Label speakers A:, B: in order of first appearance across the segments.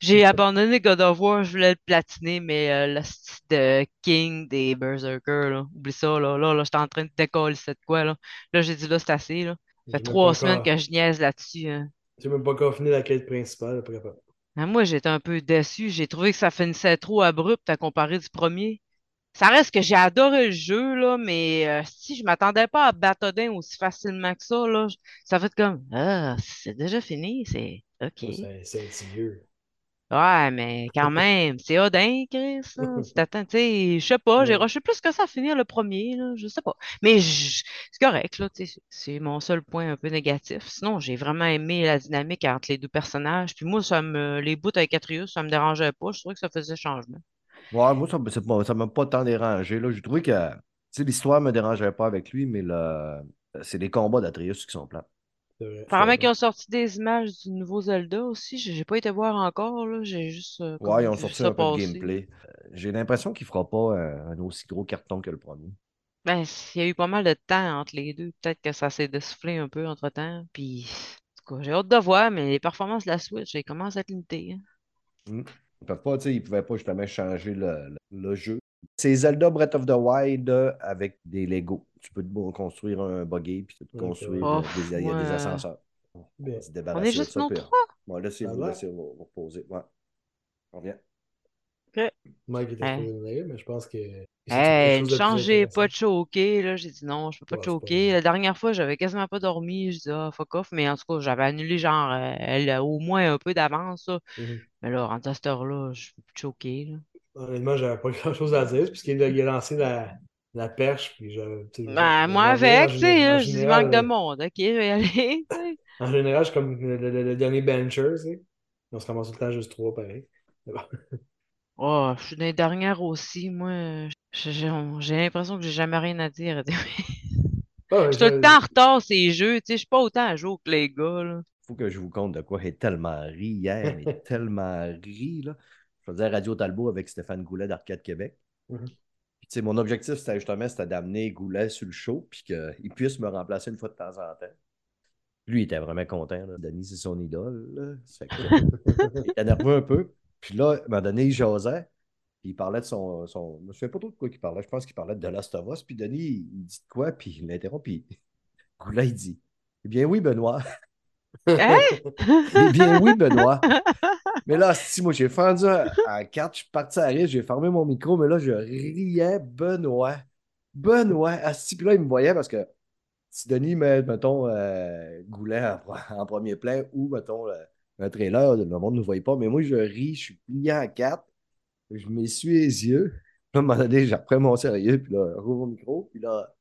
A: J'ai abandonné God of War, je voulais le platiner, mais euh, le style de King des Berserkers, là, oublie ça, là, là, là j'étais en train de décoller cette quoi, là. Là, j'ai dit, là, c'est assez, là. Ça fait trois semaines
B: encore-
A: que je niaise là-dessus. hein.
B: J'ai même pas encore fini la quête principale, capable.
A: Ah, moi, j'étais un peu déçu. J'ai trouvé que ça finissait trop abrupt à comparer du premier. Ça reste que j'ai adoré le jeu, là, mais euh, si je m'attendais pas à battre Odin aussi facilement que ça, là, ça fait comme Ah, c'est déjà fini, c'est OK.
B: C'est vieux.
A: Ouais, mais quand même, c'est Odin, Chris. Tu t'attends, tu sais, je sais pas, j'ai rushé plus que ça à finir le premier, là, je sais pas. Mais c'est correct, là, c'est mon seul point un peu négatif. Sinon, j'ai vraiment aimé la dynamique entre les deux personnages. Puis moi, ça me, les bouts avec Atreus, ça me dérangeait pas. Je trouvais que ça faisait changement.
C: Ouais, moi, ça ça m'a pas tant dérangé. là. J'ai trouvé que l'histoire me dérangeait pas avec lui, mais le... c'est les combats d'Atreus qui sont plats.
A: Apparemment qu'ils ont sorti des images du nouveau Zelda aussi. J'ai pas été voir encore, là. J'ai juste euh,
C: Ouais, ils ont sorti un peu de gameplay. Euh, J'ai l'impression qu'il fera pas un, un aussi gros carton que le premier.
A: Ben, il y a eu pas mal de temps entre les deux. Peut-être que ça s'est dessoufflé un peu entre-temps. Puis, en tout cas, j'ai hâte de voir, mais les performances de la Switch, elles commencent à être limitées. hein.
C: Hmm. Ils peuvent pas, tu sais, ils pouvaient pas justement changer le, le- le jeu. C'est Zelda Breath of the Wild euh, avec des Lego. Tu peux te construire un buggy puis tu peux te
B: Ok.
C: construire
A: Oh,
C: euh, des, il y a des ascenseurs. On
B: Bien.
C: va se
A: On
C: débarrasser
A: est juste nous trois?
C: Bon, laissez-vous,
B: va.
C: laissez-vous vous reposer. Ouais. On revient.
B: Mike était
A: Hein.
B: mais je pense que.
A: Hey,
B: chose de
A: chance, j'ai pas là. Dit non, je peux pas
B: Ouais, pas
A: choquer. La dernière fois, j'avais quasiment pas dormi. Je dis, ah, fuck off. Mais en tout cas, j'avais annulé, genre, euh, elle a au moins un peu d'avance.
B: Mhm.
A: Mais là, en à cette heure-là, je peux plus te choquer, là.
B: Honnêtement, j'avais pas grand chose à dire, puisqu'il a, il a lancé la, la perche, puis je. tu sais,
A: Ben, moi
B: en
A: avec,
B: général-
A: tu sais, là, je dis, manque de
B: euh,
A: monde. Ok, je vais y aller, tu sais.
B: En général, je suis comme le, le- le- le dernier bencher, tu sais. On se ramasse tout le temps juste trois, pareil. Bon.
A: Oh, je suis dans les dernières aussi, moi. J'ai l'impression que j'ai jamais rien à dire.
B: Ah,
A: Je suis tout le temps en retard, ces jeux, tu sais. Je suis pas autant à jour que les gars, là.
C: faut que je vous compte de quoi. J'ai tellement ri hier, mais tellement ri. Là. Je faisais Radio Talbot avec Stéphane Goulet d'Arcade Québec.
B: Mhm.
C: Tu sais, mon objectif, c'était justement c'était d'amener Goulet sur le show, puis qu'il puisse me remplacer une fois de temps en temps. Lui, il était vraiment content. Là. Denis, c'est son idole. là. Ça fait que- il était nerveux un peu. Puis là, à un moment donné, il jasait. Puis il parlait de son. son... Je ne me souviens pas trop de quoi il parlait. Je pense qu'il parlait de Last of Us. Puis Denis, il il dit de quoi? Puis il l'interrompt. Puis Goulet, il dit Eh bien, oui, Benoît.
A: Hein?
C: Eh bien, oui, Benoît. Mais là, si moi, j'ai fendu à 4, je suis parti à rire, j'ai fermé mon micro, mais là, je riais Benoît. Benoît. Asti, puis là, il me voyait parce que si Denis met, mettons, euh, Goulet en, en premier plan ou, mettons, un trailer, le monde ne nous voyait pas, mais moi, je ris, je suis plié à 4, je m'essuie les yeux. Là, à un moment donné, j'ai repris mon sérieux, puis là, rouvre le micro, puis là,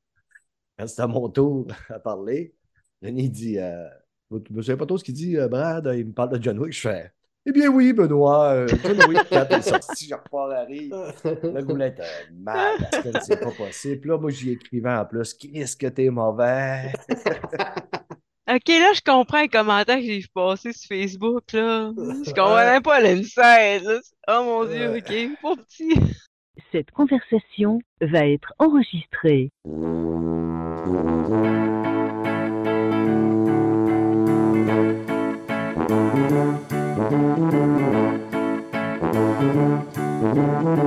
C: quand c'était à mon tour à parler, Denis dit euh, Je ne sais pas trop ce qu'il dit, euh, Brad, il me parle de John Wick. Je fais Eh bien oui, Benoît, euh, John Wick 4 est sorti, je repars à rire. Le goulet était mal, c'est pas possible. Puis là, moi, j'y écrivais en plus Qu'est-ce que t'es mauvais
A: Ok, là, je comprends les commentaires que j'ai vu passer sur Facebook, là. Je comprenais pas l'inside, là. Oh mon Dieu,
B: Ouais.
A: ok, pauvre petit.
D: Cette conversation va être enregistrée.
C: Salut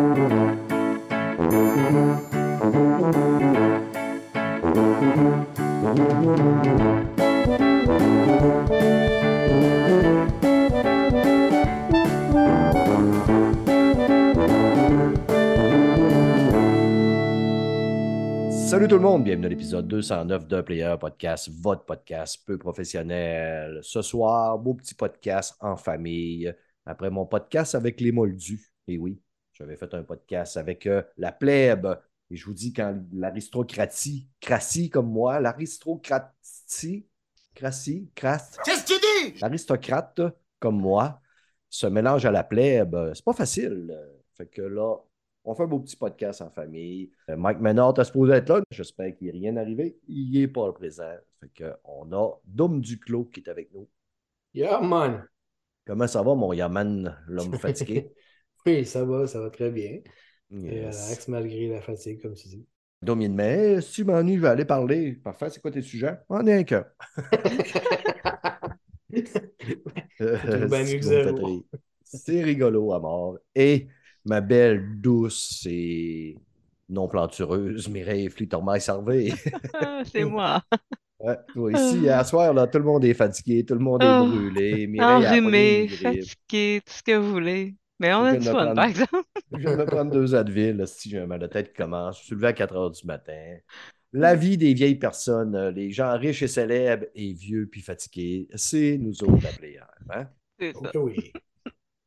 C: tout le monde, bienvenue à l'épisode 209 d'un Player Podcast, votre podcast peu professionnel. Ce soir, beau petit podcast en famille. Après mon podcast avec les Moldus. Et oui, j'avais fait un podcast avec euh, la plèbe. Et je vous dis, quand l'aristocratie, crassie comme moi, l'aristocratie, crassie, crasse,
E: Qu'est-ce que tu dis?
C: l'aristocrate comme moi se mélange à la plèbe, c'est pas facile. Fait que là, on fait un beau petit podcast en famille. Euh, Mike Menard est supposé être là. J'espère qu'il n'est rien arrivé. Il n'est pas présent. Fait que on a Dom Duclos qui est avec nous.
B: Yeah, man.
C: Comment ça va, mon Yaman, l'homme fatigué?
B: Oui, ça va, ça va très bien. Et
C: Yes.
B: relax malgré la fatigue, comme tu dis.
C: Dom, il me dit, Eh, si tu m'ennuies, je vais aller parler. Parfait, c'est quoi tes sujets? On est un cœur. C'est rigolo à mort. Et ma belle, douce et non plantureuse Mireille Flittermaille-Sarvé.
A: Ah, c'est moi.
C: Ouais, toi ici, à soir, là, tout le monde est fatigué, tout le monde est
A: Ah.
C: brûlé. Mireille
A: Enrhumé, fatigué, tout ce que vous voulez. Mais on
C: Je
A: a du fun,
C: prendre-
A: par exemple.
C: Je viens de me prendre deux Advil, si j'ai un mal de tête qui commence. Je suis levé à 4 heures du matin. La vie des vieilles personnes, euh, les gens riches et célèbres et vieux puis fatigués, c'est nous autres la pléiade, hein?
A: C'est ça.
B: Ok, oui.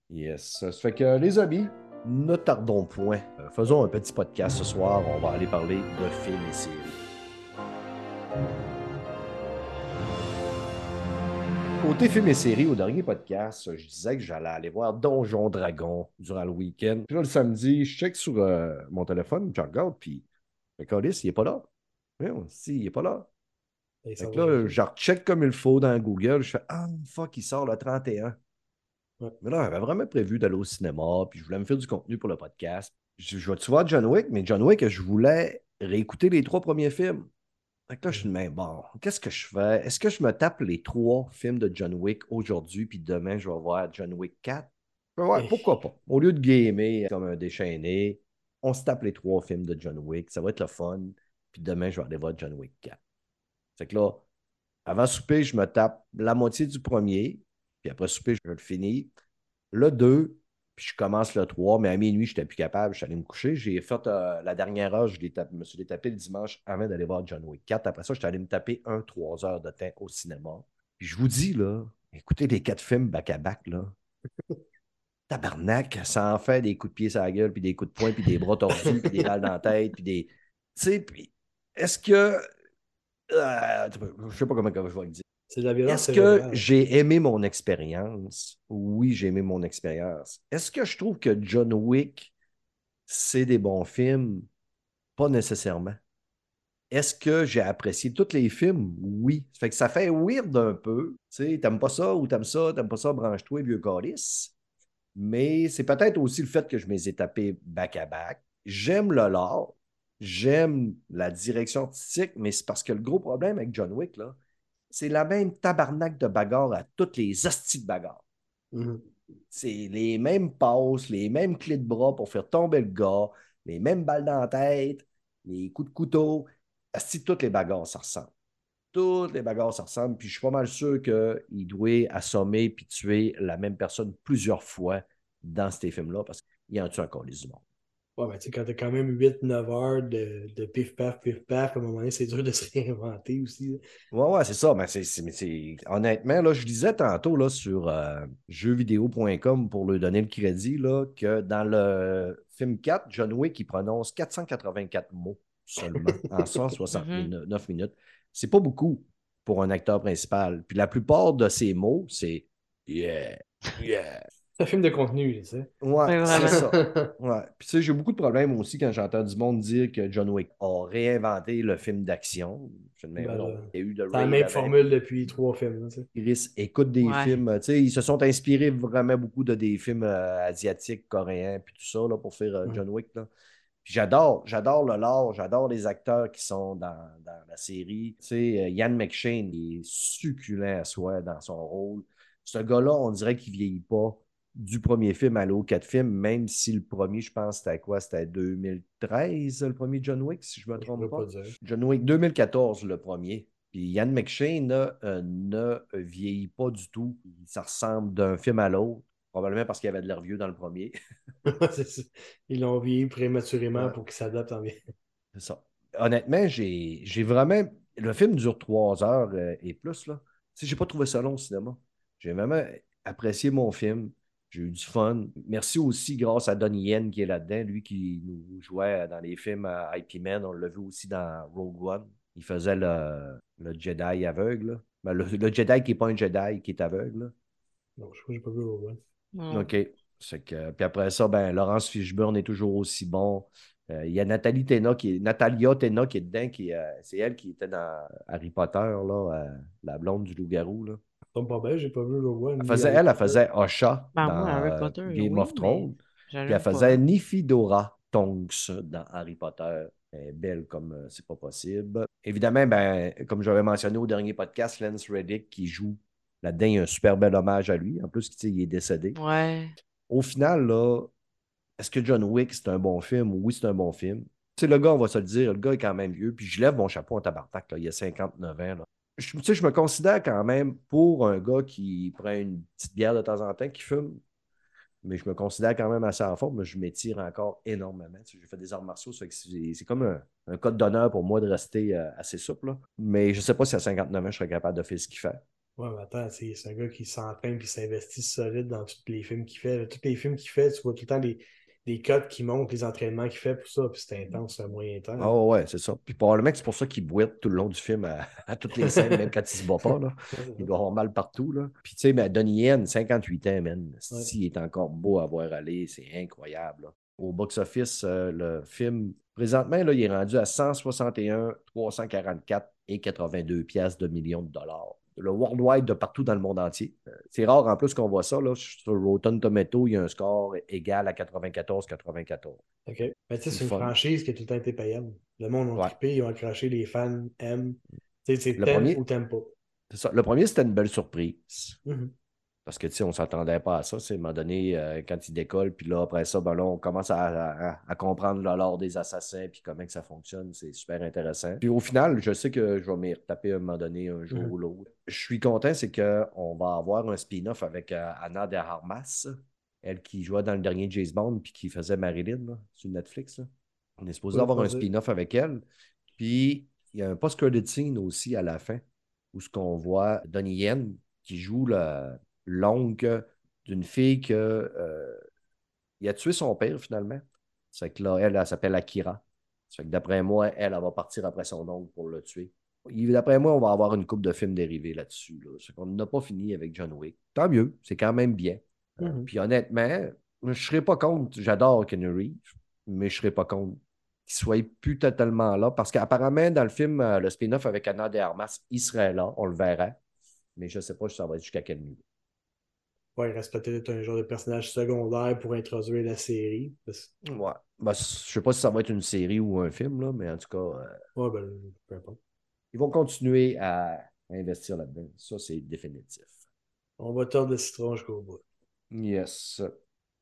C: Yes. Ça fait que, les amis, ne tardons point. Euh, faisons un petit podcast ce soir. On va aller parler de films et séries. Côté films et séries, au dernier podcast, je disais que j'allais aller voir Donjon Dragon durant le week-end. Puis là, le samedi, je check sur euh, mon téléphone, je regarde, puis le il est pas là. Oui, si, il est pas là.
B: Et
C: Fait que là, je recheck comme il faut dans Google. Je fais Ah, fuck, il sort le 31.
B: Ouais.
C: Mais là, j'avais vraiment prévu d'aller au cinéma, puis je voulais me faire du contenu pour le podcast. Je, je vais-tu voir John Wick, mais John Wick, je voulais réécouter les trois premiers films. Que là, je suis mais bon, qu'est-ce que je fais? Est-ce que je me tape les trois films de John Wick aujourd'hui, puis demain, je vais voir John Wick 4? Ouais,
B: Eh.
C: pourquoi pas? Au lieu de gamer comme un déchaîné, on se tape les trois films de John Wick. Ça va être le fun. Puis demain, je vais aller voir John Wick 4. Fait que là, avant souper, je me tape la moitié du premier. Puis après souper, je le finis. Le 2, puis je commence le 3, mais à minuit, je n'étais plus capable. Je suis allé me coucher. J'ai fait euh, la dernière heure, je, tapé- me suis tapé le dimanche avant d'aller voir John Wick 4. Après ça, je suis allé me taper un 3 heures de temps au cinéma. Puis je vous dis, là, écoutez les quatre films back-à-back, là. Tabarnak, ça en fait des coups de pied sur la gueule, puis des coups de poing, puis des bras tordus, puis des balles dans la tête, puis des. Tu sais, puis est-ce que. Euh, je sais pas comment je vais le dire. Est-ce que j'ai aimé mon expérience? Oui, j'ai aimé mon expérience. Est-ce que je trouve que John Wick, c'est des bons films? Pas nécessairement. Est-ce que j'ai apprécié tous les films? Oui. Ça fait que ça fait weird un peu. Tu sais, t'aimes pas ça ou t'aimes ça, t'aimes pas ça, branche-toi, vieux calice. Mais c'est peut-être aussi le fait que je m'ai tapé back-à-back. J'aime le lore. J'aime la direction artistique, mais c'est parce que le gros problème avec John Wick, là, c'est la même tabarnak de bagarre à toutes les hosties de bagarre.
B: Mhm.
C: C'est les mêmes passes, les mêmes clés de bras pour faire tomber le gars, les mêmes balles dans la tête, les coups de couteau. Asti, toutes les bagarres, ça ressemble. Toutes les bagarres, ça ressemble. Puis je suis pas mal sûr qu'il doit assommer puis tuer la même personne plusieurs fois dans ces films-là parce qu'il en tue encore les humains.
B: Ouais, mais tu sais, quand t'as quand même 8-9 heures de, de pif-paf, pif-paf, à un moment donné, c'est dur de se réinventer aussi. là.
C: Ouais, ouais, c'est ça. Mais c'est, c'est- mais c'est- honnêtement, là, je disais tantôt là, sur euh, jeuxvideo.com pour lui donner le crédit là, que dans le film 4, John Wick, il prononce 484 mots seulement en 169 minutes. C'est pas beaucoup pour un acteur principal. Puis la plupart de ces mots, c'est Yeah, yeah.
B: C'est un film de contenu, tu sais.
C: Ouais, c'est ça. Ouais. Puis tu sais, j'ai beaucoup de problèmes aussi quand j'entends du monde dire que John Wick a réinventé le film d'action. Je ne
B: Ben
C: Il y a eu de
B: la même formule depuis trois films, là, tu sais.
C: Chris écoute des
A: Ouais.
C: films. Tu sais, ils se sont inspirés vraiment beaucoup de des films euh, asiatiques, coréens, puis tout ça, là, pour faire euh. John Wick. Là. J'adore, j'adore le lore, j'adore les acteurs qui sont dans, dans la série. Tu sais, euh, Ian McShane, il est succulent à soi dans son rôle. Ce gars-là, on dirait qu'il vieillit pas du premier film à l'autre quatre films, même si le premier, je pense, c'était quoi? C'était 2013, le premier John Wick, si je me trompe pas. John Wick 2014, le premier. Puis Ian McShane là, euh, ne vieillit pas du tout. Ça ressemble d'un film à l'autre. Probablement parce qu'il y avait de l'air vieux dans le premier.
B: Ils l'ont vieilli prématurément
C: Ouais.
B: pour qu'il s'adapte en bien.
C: C'est ça. Honnêtement, j'ai vraiment. Le film dure trois heures euh, et plus. Là. J'ai pas trouvé ça long au cinéma. J'ai vraiment apprécié mon film. J'ai eu du fun. Merci aussi grâce à Donnie Yen qui est là-dedans, lui qui nous jouait dans les films IP Man. On l'a vu aussi dans Rogue One. Il faisait le, le Jedi aveugle. Ben, le, le Jedi qui n'est pas un Jedi, qui est aveugle. là.
B: Non, je crois que j'ai pas vu Rogue One.
A: Mm.
C: OK. C'est que, puis après ça, ben, Laurence Fishburne est toujours aussi bon. Euh, Il y a Nathalie Tena qui est, Natalia Tena qui est dedans. Qui, euh, c'est elle qui était dans Harry Potter, là, euh, la blonde du loup-garou. Là.
B: Ça tombe pas bien, j'ai pas vu Rogue One.
C: Elle faisait, elle, elle
B: Potter.
C: faisait Osha
A: Ben,
C: dans
A: moi, Harry
C: euh,
A: Potter,
C: Game
A: oui,
C: of Thrones. Puis elle
A: pas.
C: faisait Nifidora Tonks dans Harry Potter. Elle est belle comme euh, c'est pas possible. Évidemment, ben, comme j'avais mentionné au dernier podcast, Lance Reddick qui joue là-dedans, un super bel hommage à lui. En plus, il est décédé.
A: Ouais.
C: au final, là, est-ce que John Wick, c'est un bon film? Oui, c'est un bon film. Tu sais, le gars, on va se le dire, le gars est quand même vieux, puis je lève mon chapeau en tabarnak, là, il a 59 ans. Là. Je, je me considère quand même pour un gars qui prend une petite bière de temps en temps, qui fume, mais je me considère quand même assez en forme, mais je m'étire encore énormément. Tu sais, J'ai fait des arts martiaux, c'est comme un, code d'honneur pour moi de rester euh, assez souple. Mais je ne sais pas si à 59 ans, je serais capable de faire ce qu'il fait.
B: Ouais, mais attends, c'est un gars qui s'entraîne puis s'investit solide dans tous les films qu'il fait. Tous les films qu'il fait, tu vois tout le temps des, des codes qui montrent les entraînements qu'il fait pour ça, puis c'est intense, c'est un moyen temps.
C: Ah ouais, c'est ça. Puis probablement que c'est pour ça qu'il boite tout le long du film à, à toutes les scènes, même quand il se bat pas. Là. Il doit avoir mal partout. Là. Puis tu sais, mais Donnie Yen, 58 ans, man. S'il est encore beau à voir aller, c'est incroyable. là. Au box-office, euh, le film, présentement, là, il est rendu à 161, 344 et 82 pièces de millions de dollars. Le worldwide de partout dans le monde entier. Euh, C'est rare en plus qu'on voit ça. Là. Sur Rotten Tomato, il y a un score égal à 94-94.
B: OK. Mais tu sais,
C: C'est
B: une
C: fun.
B: franchise qui a tout le temps été payante. Le monde a
C: Ouais.
B: trippé, ils ont accroché, les fans aiment. Tu sais, c'est
C: Le
B: t'aimes
C: premier-
B: ou t'aimes pas.
C: C'est ça. Le premier, c'était une belle surprise.
B: Mhm.
C: Parce que, tu sais, on ne s'attendait pas à ça. C'est à un moment donné, euh, quand il décolle, puis là, après ça, ben là, on commence à, à- à comprendre le lore des assassins, puis comment que ça fonctionne. C'est super intéressant. Puis au final, je sais que je vais m'y retaper à un moment donné, un jour
B: Mhm.
C: ou l'autre. Je suis content, c'est qu'on va avoir un spin-off avec euh, Anna de Armas, elle qui jouait dans le dernier James Bond, puis qui faisait Marilyn là, sur Netflix. là. On est supposé avoir un spin-off avec elle. Puis il y a un post-credit scene aussi à la fin, où ce qu'on voit Donnie Yen qui joue le- l'oncle d'une fille que euh, il a tué son père finalement. C'est que là, elle, elle, s'appelle Akira. Fait que d'après moi, elle, elle va partir après son oncle pour le tuer. D'après moi, on va avoir une coupe de films dérivés là-dessus. Là. C'est qu'on n'a pas fini avec John Wick. Tant mieux, c'est quand même bien. Euh,
B: Mhm.
C: Puis honnêtement, je ne serais pas contre, j'adore Kenny Reeves, mais je ne serais pas contre qu'il soit plus totalement là. Parce qu'apparemment, dans le film, euh, le spin-off avec Anna de Armas, il serait là, on le verra. Mais je ne sais pas si ça va être jusqu'à quel niveau.
B: Ouais, il reste peut-être un genre de personnage secondaire pour introduire la série. Parce-
C: Ouais. Ben, je sais pas si ça va être une série ou un film, là, mais en tout cas, euh,
B: Ouais, ben, peu importe.
C: ils vont continuer à investir là-dedans. Ça, c'est définitif.
B: On va tordre le citron jusqu'au bout.
C: Yes.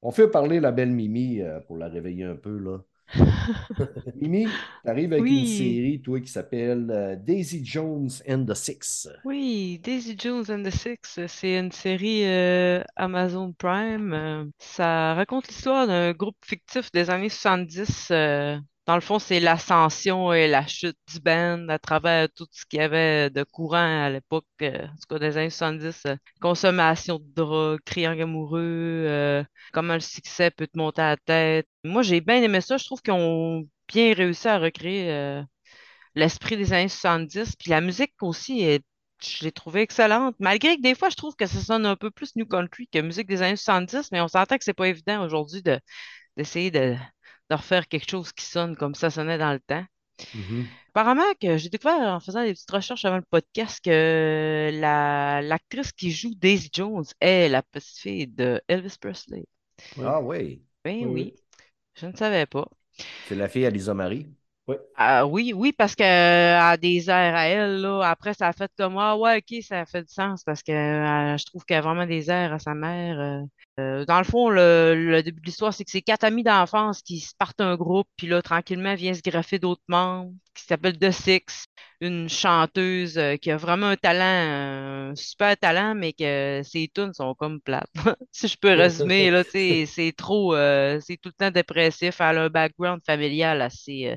C: On fait parler la belle Mimi euh, pour la réveiller un peu, là. Mimi, t'arrives avec
A: Oui.
C: une série, toi, qui s'appelle euh, Daisy Jones and the Six.
A: Oui, Daisy Jones and the Six, c'est une série euh, Amazon Prime. euh, ça raconte l'histoire d'un groupe fictif des années 70. Dans le fond, c'est l'ascension et la chute du band à travers tout ce qu'il y avait de courant à l'époque, euh, en tout cas des années 70. euh, consommation de drogue, triangle amoureux, euh, comment le succès peut te monter à la tête. Moi, j'ai bien aimé ça. Je trouve qu'ils ont bien réussi à recréer l'esprit des années 70. Puis la musique aussi, je l'ai trouvée excellente. Malgré que des fois, je trouve que ça sonne un peu plus New Country que musique des années 70, mais on s'entend que c'est pas évident aujourd'hui de, d'essayer de, de refaire quelque chose qui sonne comme ça sonnait dans le temps.
C: Mhm.
A: Apparemment que j'ai découvert en faisant des petites recherches avant le podcast que la, l'actrice qui joue Daisy Jones est la petite fille de Elvis Presley.
C: Ah oui,
A: Ben
B: Oui,
A: oui,
B: oui.
A: je ne savais pas.
C: c'est la fille à Lisa Marie.
A: Ah oui, oui, parce qu'elle a des airs à elle, là. Après, ça a fait comme, ah ouais, ok, ça fait du sens, parce que euh, je trouve qu'elle a vraiment des airs à sa mère. euh. Euh, dans le fond, le, le début de l'histoire, c'est que c'est quatre amis d'enfance qui se partent un groupe, puis là, tranquillement, vient se greffer d'autres membres, qui s'appelle The Six, une chanteuse euh, qui a vraiment un talent, un super talent, mais que ses tunes sont comme plates. Si je peux résumer, là, c'est trop, euh, c'est tout le temps dépressif. Elle a un background familial assez,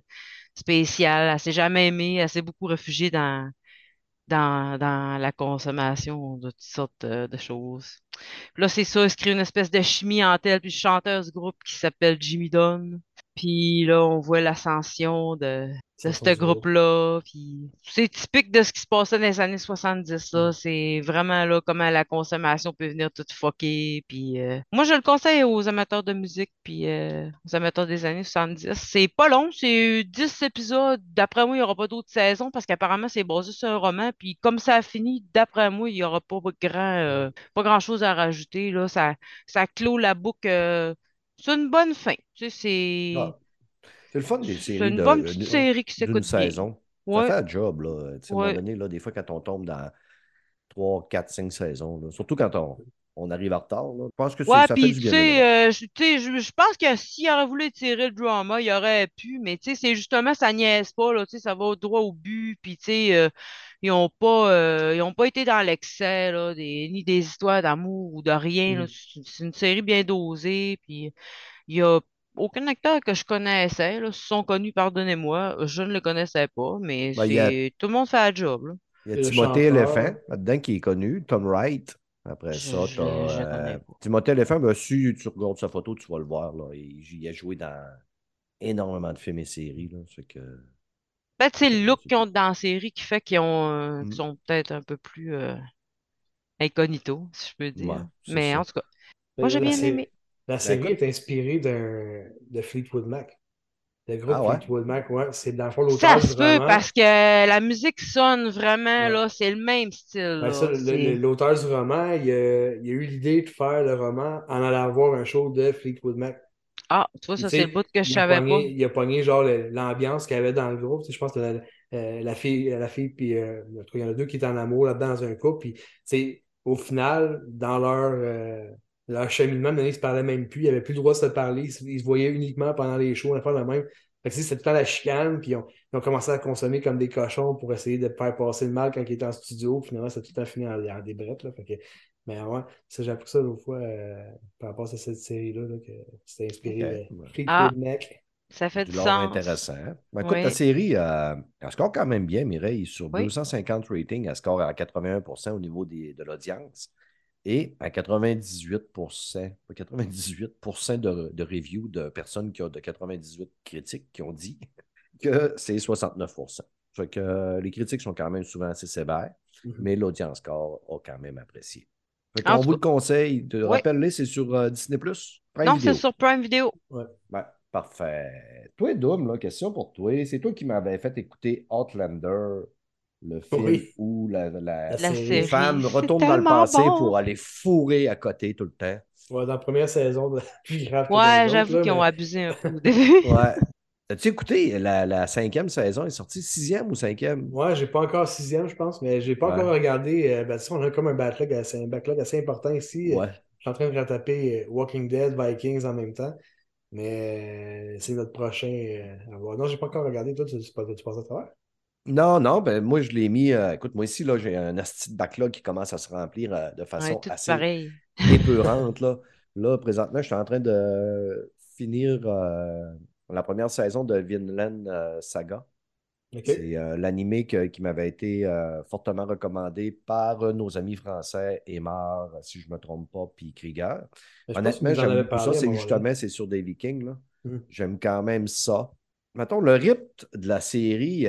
A: spéciale. Elle s'est jamais aimée. Elle s'est beaucoup réfugiée dans, dans, dans la consommation de toutes sortes euh, de choses. Là, c'est ça, elle se crée une espèce de chimie entre elle puis le chanteur groupe qui s'appelle Jimmy Dunn. Puis là, on voit l'ascension de, de ce groupe-là. C'est typique de ce qui se passait dans les années 70, là. C'est vraiment là comment la consommation peut venir toute fucker. Puis euh, moi, je le conseille aux amateurs de musique puis euh, aux amateurs des années 70. C'est pas long, c'est 10 épisodes. D'après moi, il n'y aura pas d'autres saisons parce qu'apparemment, c'est basé sur un roman. Puis comme ça a fini, d'après moi, il n'y aura pas grand, euh, pas grand-chose à rajouter, là. Ça, ça clôt la boucle. c'est une bonne fin. Tu sais, c'est...
C: Ah, C'est le fun des
A: C'est
C: séries
A: une
C: de-
A: bonne petite série qui s'écoute bien.
C: saison.
A: Ouais.
C: Ça fait un job, là. Tu sais, À un moment donné, là, des fois, quand on tombe dans 3, 4, 5 saisons, là, surtout quand on, on arrive en retard. là. Je pense que c'est-
A: Ouais,
C: ça
A: puis tu sais, euh, je tu sais, je pense que s'il aurait voulu tirer le drama, il aurait pu, mais tu sais, c'est justement, ça niaise pas, là, tu sais, ça va droit au but, puis tu sais, euh, ils ont pas, euh, ils ont pas été dans l'excès, là, des, ni des histoires d'amour ou de rien.
B: Mm.
A: C'est c'est une série bien dosée, puis il y a aucun acteur que je connaissais, là, sont connus, pardonnez-moi, je ne le connaissais pas, mais
C: Ben, y a-
A: tout le monde fait le job, là.
C: Il y a
B: le
C: Timothée. Éléphant, là-dedans, qui est connu, Tom Wright. Après ça,
A: je-
C: t'as
A: je
C: euh. Timothée Éléphant, ben, si tu regardes sa photo, tu vas le voir. Là. Il, il a joué dans énormément de films et séries. Là. Fait que...
A: Peut-être c'est le look qu'ils ont dans la série qui fait qu'ils ont, euh,
C: Mm.
A: sont peut-être un peu plus euh, incognito, si je peux dire.
C: Ouais,
A: Mais
C: ça.
A: en tout cas, moi j'ai
B: La
A: bien aimé.
B: La série
C: écoute-
B: est inspirée d'un de Fleetwood Mac. Le groupe
C: Ah ouais?
B: Fleetwood Mac, ouais, c'est dans le fond
A: Ça
B: l'auteur
A: se
B: du
A: peut
B: roman.
A: parce que la musique sonne vraiment,
B: Ouais.
A: là, c'est le même style.
B: Ben, ça, L'auteur du roman, il a, il a eu l'idée de faire le roman en allant voir un show de Fleetwood Mac.
A: Ah, tu vois, ça c'est le bout que je savais
B: pogné-
A: pas.
B: Il a pogné genre l'ambiance qu'il y avait dans le groupe. Tu sais, je pense que la, euh, la fille, la fille puis euh, il y en a deux qui étaient en amour là-dedans dans un couple. Puis, au final, dans leur, euh, leur cheminement, maintenant, ils se parlaient même plus. Ils n'avaient plus le droit de se parler. Ils, se- voyaient uniquement pendant les shows. On a fait le même. Fait que, c'était tout le temps la chicane. Puis, ils ont, ils ont commencé à consommer comme des cochons pour essayer de faire passer le mal quand ils étaient en studio. Finalement, ça a tout le temps fini en, en débrettes. Là. Fait que, mais ouais, ça, j'ai appris ça l'autre fois euh, par rapport à cette série-là, là, que c'était inspiré
C: Ok,
B: de
A: Ah. Ça fait
C: Du
A: sens.
C: intéressant. Ben, écoute,
A: Oui.
C: la série, euh, elle score quand même bien, Mireille. Sur
A: Oui.
C: 250 ratings, elle score à 81% au niveau des- de l'audience et à 98% pas 98 de, de reviews de personnes qui ont de 98 critiques qui ont dit que c'est 69 Fait que euh, les critiques sont quand même souvent assez sévères,
B: Mhm.
C: mais l'audience score a quand même apprécié. Fait
A: tout
C: vous le conseille. De
A: Oui.
C: Rappelle-les, c'est sur euh, Disney+. Prime
A: Non, c'est sur Prime Video.
C: Ben, parfait. Toi, Doom, là, question pour toi. C'est toi qui m'avais fait écouter Outlander, le film
B: Oui.
C: où la, la-
B: La série.
C: les
A: série.
C: femmes
A: c'est
C: retournent dans le passé
A: bon.
C: pour aller fourrer à côté tout le temps.
B: Ouais, dans la première saison, de...
A: Ouais, j'avoue qu'ils ont abusé un peu au début.
C: Ouais. As-tu écouté la, la cinquième saison? Elle est sortie sixième ou cinquième?
B: Ouais, j'ai pas encore sixième, je pense, mais j'ai pas
C: Ouais.
B: encore regardé. euh, ben, tu sais, on a comme un backlog assez, un backlog assez important ici. Euh,
C: Ouais.
B: Je suis en train de retaper euh, Walking Dead, Vikings en même temps. Mais euh, c'est notre prochain euh, à voir. Non, j'ai pas encore regardé. Toi, tu, tu, passes- tu passes à travers?
C: Non, non, ben moi je l'ai mis. euh, écoute, moi ici, là, j'ai un asti de backlog qui commence à se remplir euh, de
A: On
C: façon assez
A: pareils.
C: épeurante. Là. là, présentement, je suis en train de finir euh, la première saison de Vinland Saga. C'est l'animé qui m'avait été fortement recommandé par nos amis français, Aymar, si je ne me trompe pas, puis Krieger.
B: Que
C: Honnêtement, j'aime beaucoup ça. C'est justement, c'est sur des Vikings. là.
B: Mhm.
C: J'aime quand même ça. Mettons, le rythme de la série,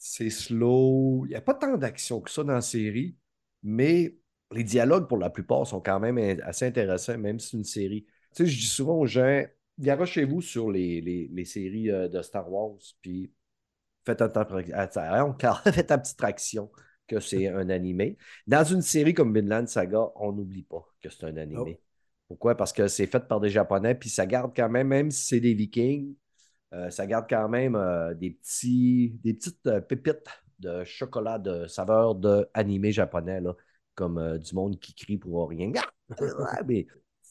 C: c'est slow. Il n'y a pas tant d'action que ça dans la série, mais les dialogues, pour la plupart, sont quand même assez intéressants, même si c'est une série. Tu sais, je dis souvent aux gens, garochez-vous sur les, les, les séries euh, de Star Wars, puis faites, un temps- attends, faites un petite traction que c'est un animé. Dans une série comme Vinland Saga, on n'oublie pas que c'est un animé. Pourquoi? Parce que c'est fait par des Japonais, puis ça garde quand même, même si c'est des Vikings, euh, ça garde quand même euh, des, petits, des petites euh, pépites de chocolat de saveur de animé japonais, là, comme euh, du monde qui crie pour rien. Ah, mais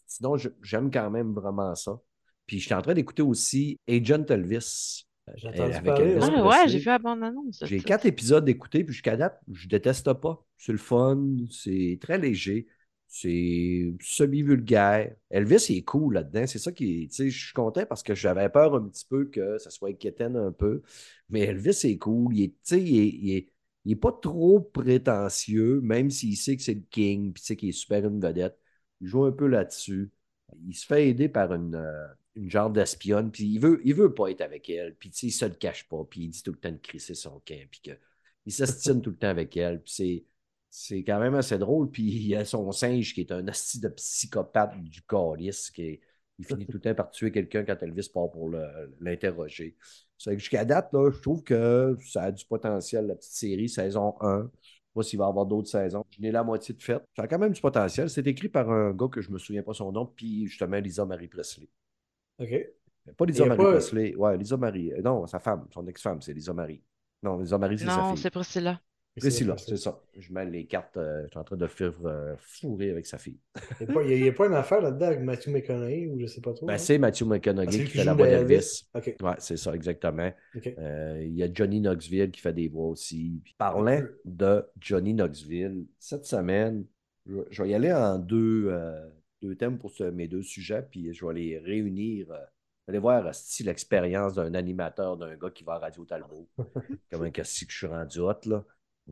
C: sinon, j'aime quand même vraiment ça. Puis je suis en train d'écouter aussi Agent Elvis. euh,
B: J'ai entendu
C: avec
B: parler,
C: Elvis
B: ouais.
A: Ah ouais, j'ai vu la bande-annonce. de
C: J'ai quatre épisodes d'écouter, puis jusqu'à date, je déteste pas. C'est le fun, c'est très léger, c'est semi-vulgaire. Elvis, il est cool là-dedans. C'est ça qui je suis content parce que j'avais peur un petit peu que ça soit inquiétant un peu. Mais Elvis, est cool. Il est, il est, il est- il est pas trop prétentieux, même s'il sait que c'est le king, puis qu'il est super une vedette. Il joue un peu là-dessus. Il se fait aider par une, euh, une genre d'espionne, puis il veut, il veut pas être avec elle, puis il se le cache pas, puis il dit tout le temps de crisser son camp, puis qu'il s'estime tout le temps avec elle, puis c'est, quand même assez drôle, puis il y a son singe qui est un hostie de psychopathe du calice, qui est- il finit tout le temps par tuer quelqu'un quand Elvis part pour l'interroger. C'est que jusqu'à date, là, je trouve que ça a du potentiel, la petite série, saison 1. Je sais pas s'il va y avoir d'autres saisons. Je n'ai la moitié de fait. Ça a quand même du potentiel. C'est écrit par un gars que je me souviens pas son nom, puis justement Lisa Marie Presley.
B: OK.
C: Pas Lisa Marie
B: pas-
C: Presley. Ouais, Lisa Marie. euh, Non, sa femme, son ex-femme, c'est Lisa Marie. Non, Lisa Marie, c'est sa
A: Non,
C: fille.
A: c'est Priscilla.
C: Précis là,
B: facile.
C: c'est ça. Je mets les cartes, euh, je suis en train de faire euh, fourrer avec sa fille.
B: Il n'y a, pas- a- une affaire là-dedans avec Matthew McConaughey ou je sais pas trop.
C: Ben,
B: hein?
C: c'est Matthew
B: Ah,
C: McConaughey
B: c'est
C: qui fait la voix
B: Elvis.
C: d'Elvis.
B: OK.
C: Ouais, c'est ça, exactement. Euh, il y a Johnny Knoxville qui fait des voix aussi. Puis parlant de Johnny Knoxville, cette semaine, je, je vais y aller en deux, euh, deux thèmes pour ce- mes deux sujets, puis je vais les réunir. euh, allez voir si l'expérience d'un animateur, d'un gars qui va à Radio Talbot. Comment que si que je suis rendu hot, là.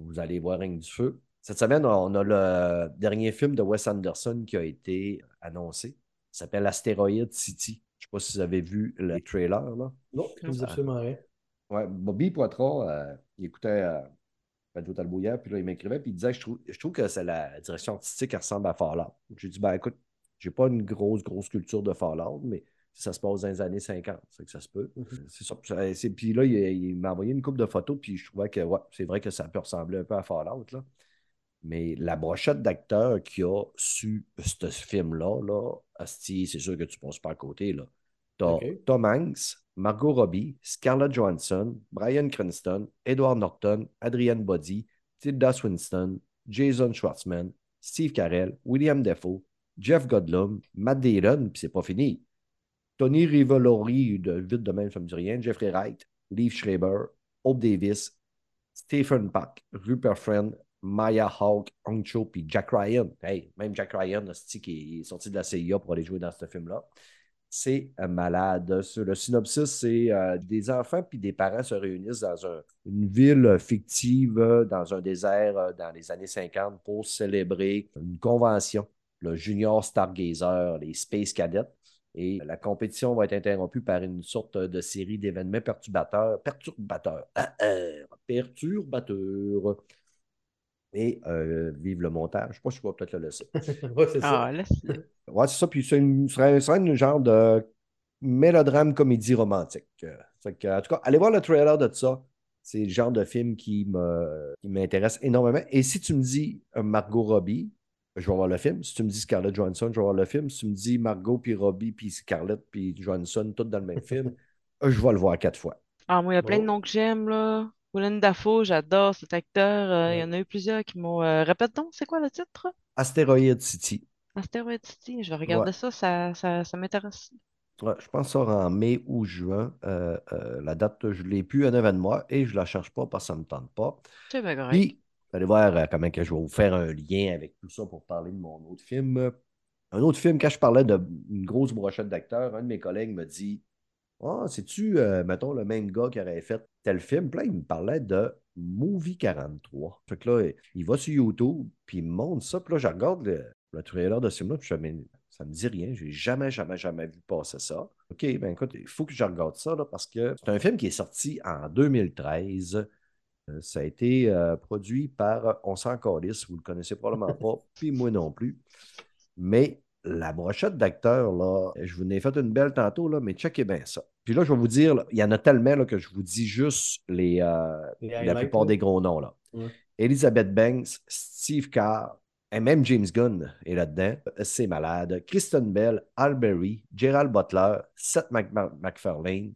C: Vous allez voir Ring du Feu. Cette semaine, on a le dernier film de Wes Anderson qui a été annoncé. Il s'appelle Asteroid City. Je ne sais pas si vous avez vu le trailer, là.
B: Non, dit absolument rien.
C: Ouais, Bobby Poitras, euh, il écoutait euh, Radio Talbot hier, puis là, il m'écrivait, puis il disait je trouve, je trouve que c'est la direction artistique, elle ressemble à Fallout. J'ai dit, ben écoute, j'ai pas une grosse, grosse culture de Fallout, mais ça se passe dans les années 50, c'est que ça se peut. C'est ça. Puis là, il, il m'a envoyé une couple de photos, puis je trouvais que, ouais, c'est vrai que ça peut ressembler un peu à Fallout, là. Mais la brochette d'acteurs qui a su ce film-là, là, asti, c'est sûr que tu ne passes pas à côté. Là. T'as. Tom Hanks, Margot Robbie, Scarlett Johansson, Brian Cranston, Edward Norton, Adrienne Boddy, Tilda Swinton, Jason Schwartzman, Steve Carell, William Defoe, Jeff Goldblum, Matt Dillon, puis c'est pas fini. Tony Rivolori, de vite de même, ça me dit rien, Jeffrey Wright, Lee Schreiber, Hope Davis, Stephen Park, Rupert Friend, Maya Hawk, Hong puis Jack Ryan. Hey, même Jack Ryan, qui est sorti de la CIA pour aller jouer dans ce film-là. C'est euh, malade. Le synopsis, c'est euh, des enfants puis des parents se réunissent dans un- une ville fictive, dans un désert, euh, dans les années 50, pour célébrer une convention, le Junior Stargazer, les Space Cadets. Et la compétition va être interrompue par une sorte de série d'événements perturbateurs. Perturbateurs. Ah, ah, perturbateurs. Et euh, vive le montage. Je sais pas si je vais peut-être le laisser.
B: ouais, c'est ça.
A: Ah, laisse-le.
C: Ouais, c'est ça. Puis c'est une, ce serait, une genre de mélodrame comédie romantique. Fait que, en tout cas, allez voir le trailer de ça. C'est le genre de film qui me- qui m'intéresse énormément. Et si tu me dis euh, Margot Robbie, je vais voir le film. Si tu me dis Scarlett Johansson, je vais voir le film. Si tu me dis Margot, puis Robbie, puis Scarlett, puis Johansson, tout dans le même film, je vais le voir quatre fois.
A: Ah, moi, il y a plein de
B: Bon.
A: noms que j'aime, là. Willem Dafoe, j'adore cet acteur. Euh, Il y en a eu plusieurs qui m'ont. euh, Répète donc, c'est quoi le titre?
C: Asteroid City.
A: Asteroid City. Je vais regarder
C: Ouais.
A: ça, ça, ça, ça m'intéresse.
C: Ouais, je pense que ça sera en mai ou juin. Euh, euh, la date, je ne l'ai plus un événement et je ne la cherche pas parce que ça ne me tente pas.
A: C'est bien correct.
C: Puis, allez voir euh, comment que je vais vous faire un lien avec tout ça pour parler de mon autre film. Un autre film, quand je parlais d'une grosse brochette d'acteurs, un de mes collègues me dit Ah, c'est-tu, euh, mettons, le même gars qui aurait fait tel film? Puis là, il me parlait de Movie 43. Fait que là, il va sur YouTube, puis il me montre ça. Puis là, je regarde le, le trailer de ce film-là, puis je Mais ça me dit rien. J'ai jamais, jamais, jamais vu passer ça. OK, ben écoute, il faut que je regarde ça, là, parce que c'est un film qui est sorti en 2013. Euh, Ça a été euh, produit par On s'en calisse, vous ne le connaissez probablement pas, puis moi non plus. Mais la brochette d'acteurs, là, je vous en ai fait une belle tantôt, là, mais checkez bien ça. Puis là, je vais vous dire, là, il y en a tellement là, que je vous dis juste les, euh,
B: Les
C: la plupart des gros noms. Là.
B: Ouais.
C: Elizabeth Banks, Steve Carr, et même James Gunn est là-dedans. C'est malade. Kristen Bell, Al Berry, Gerald Butler, Seth Mac- Mac- MacFarlane,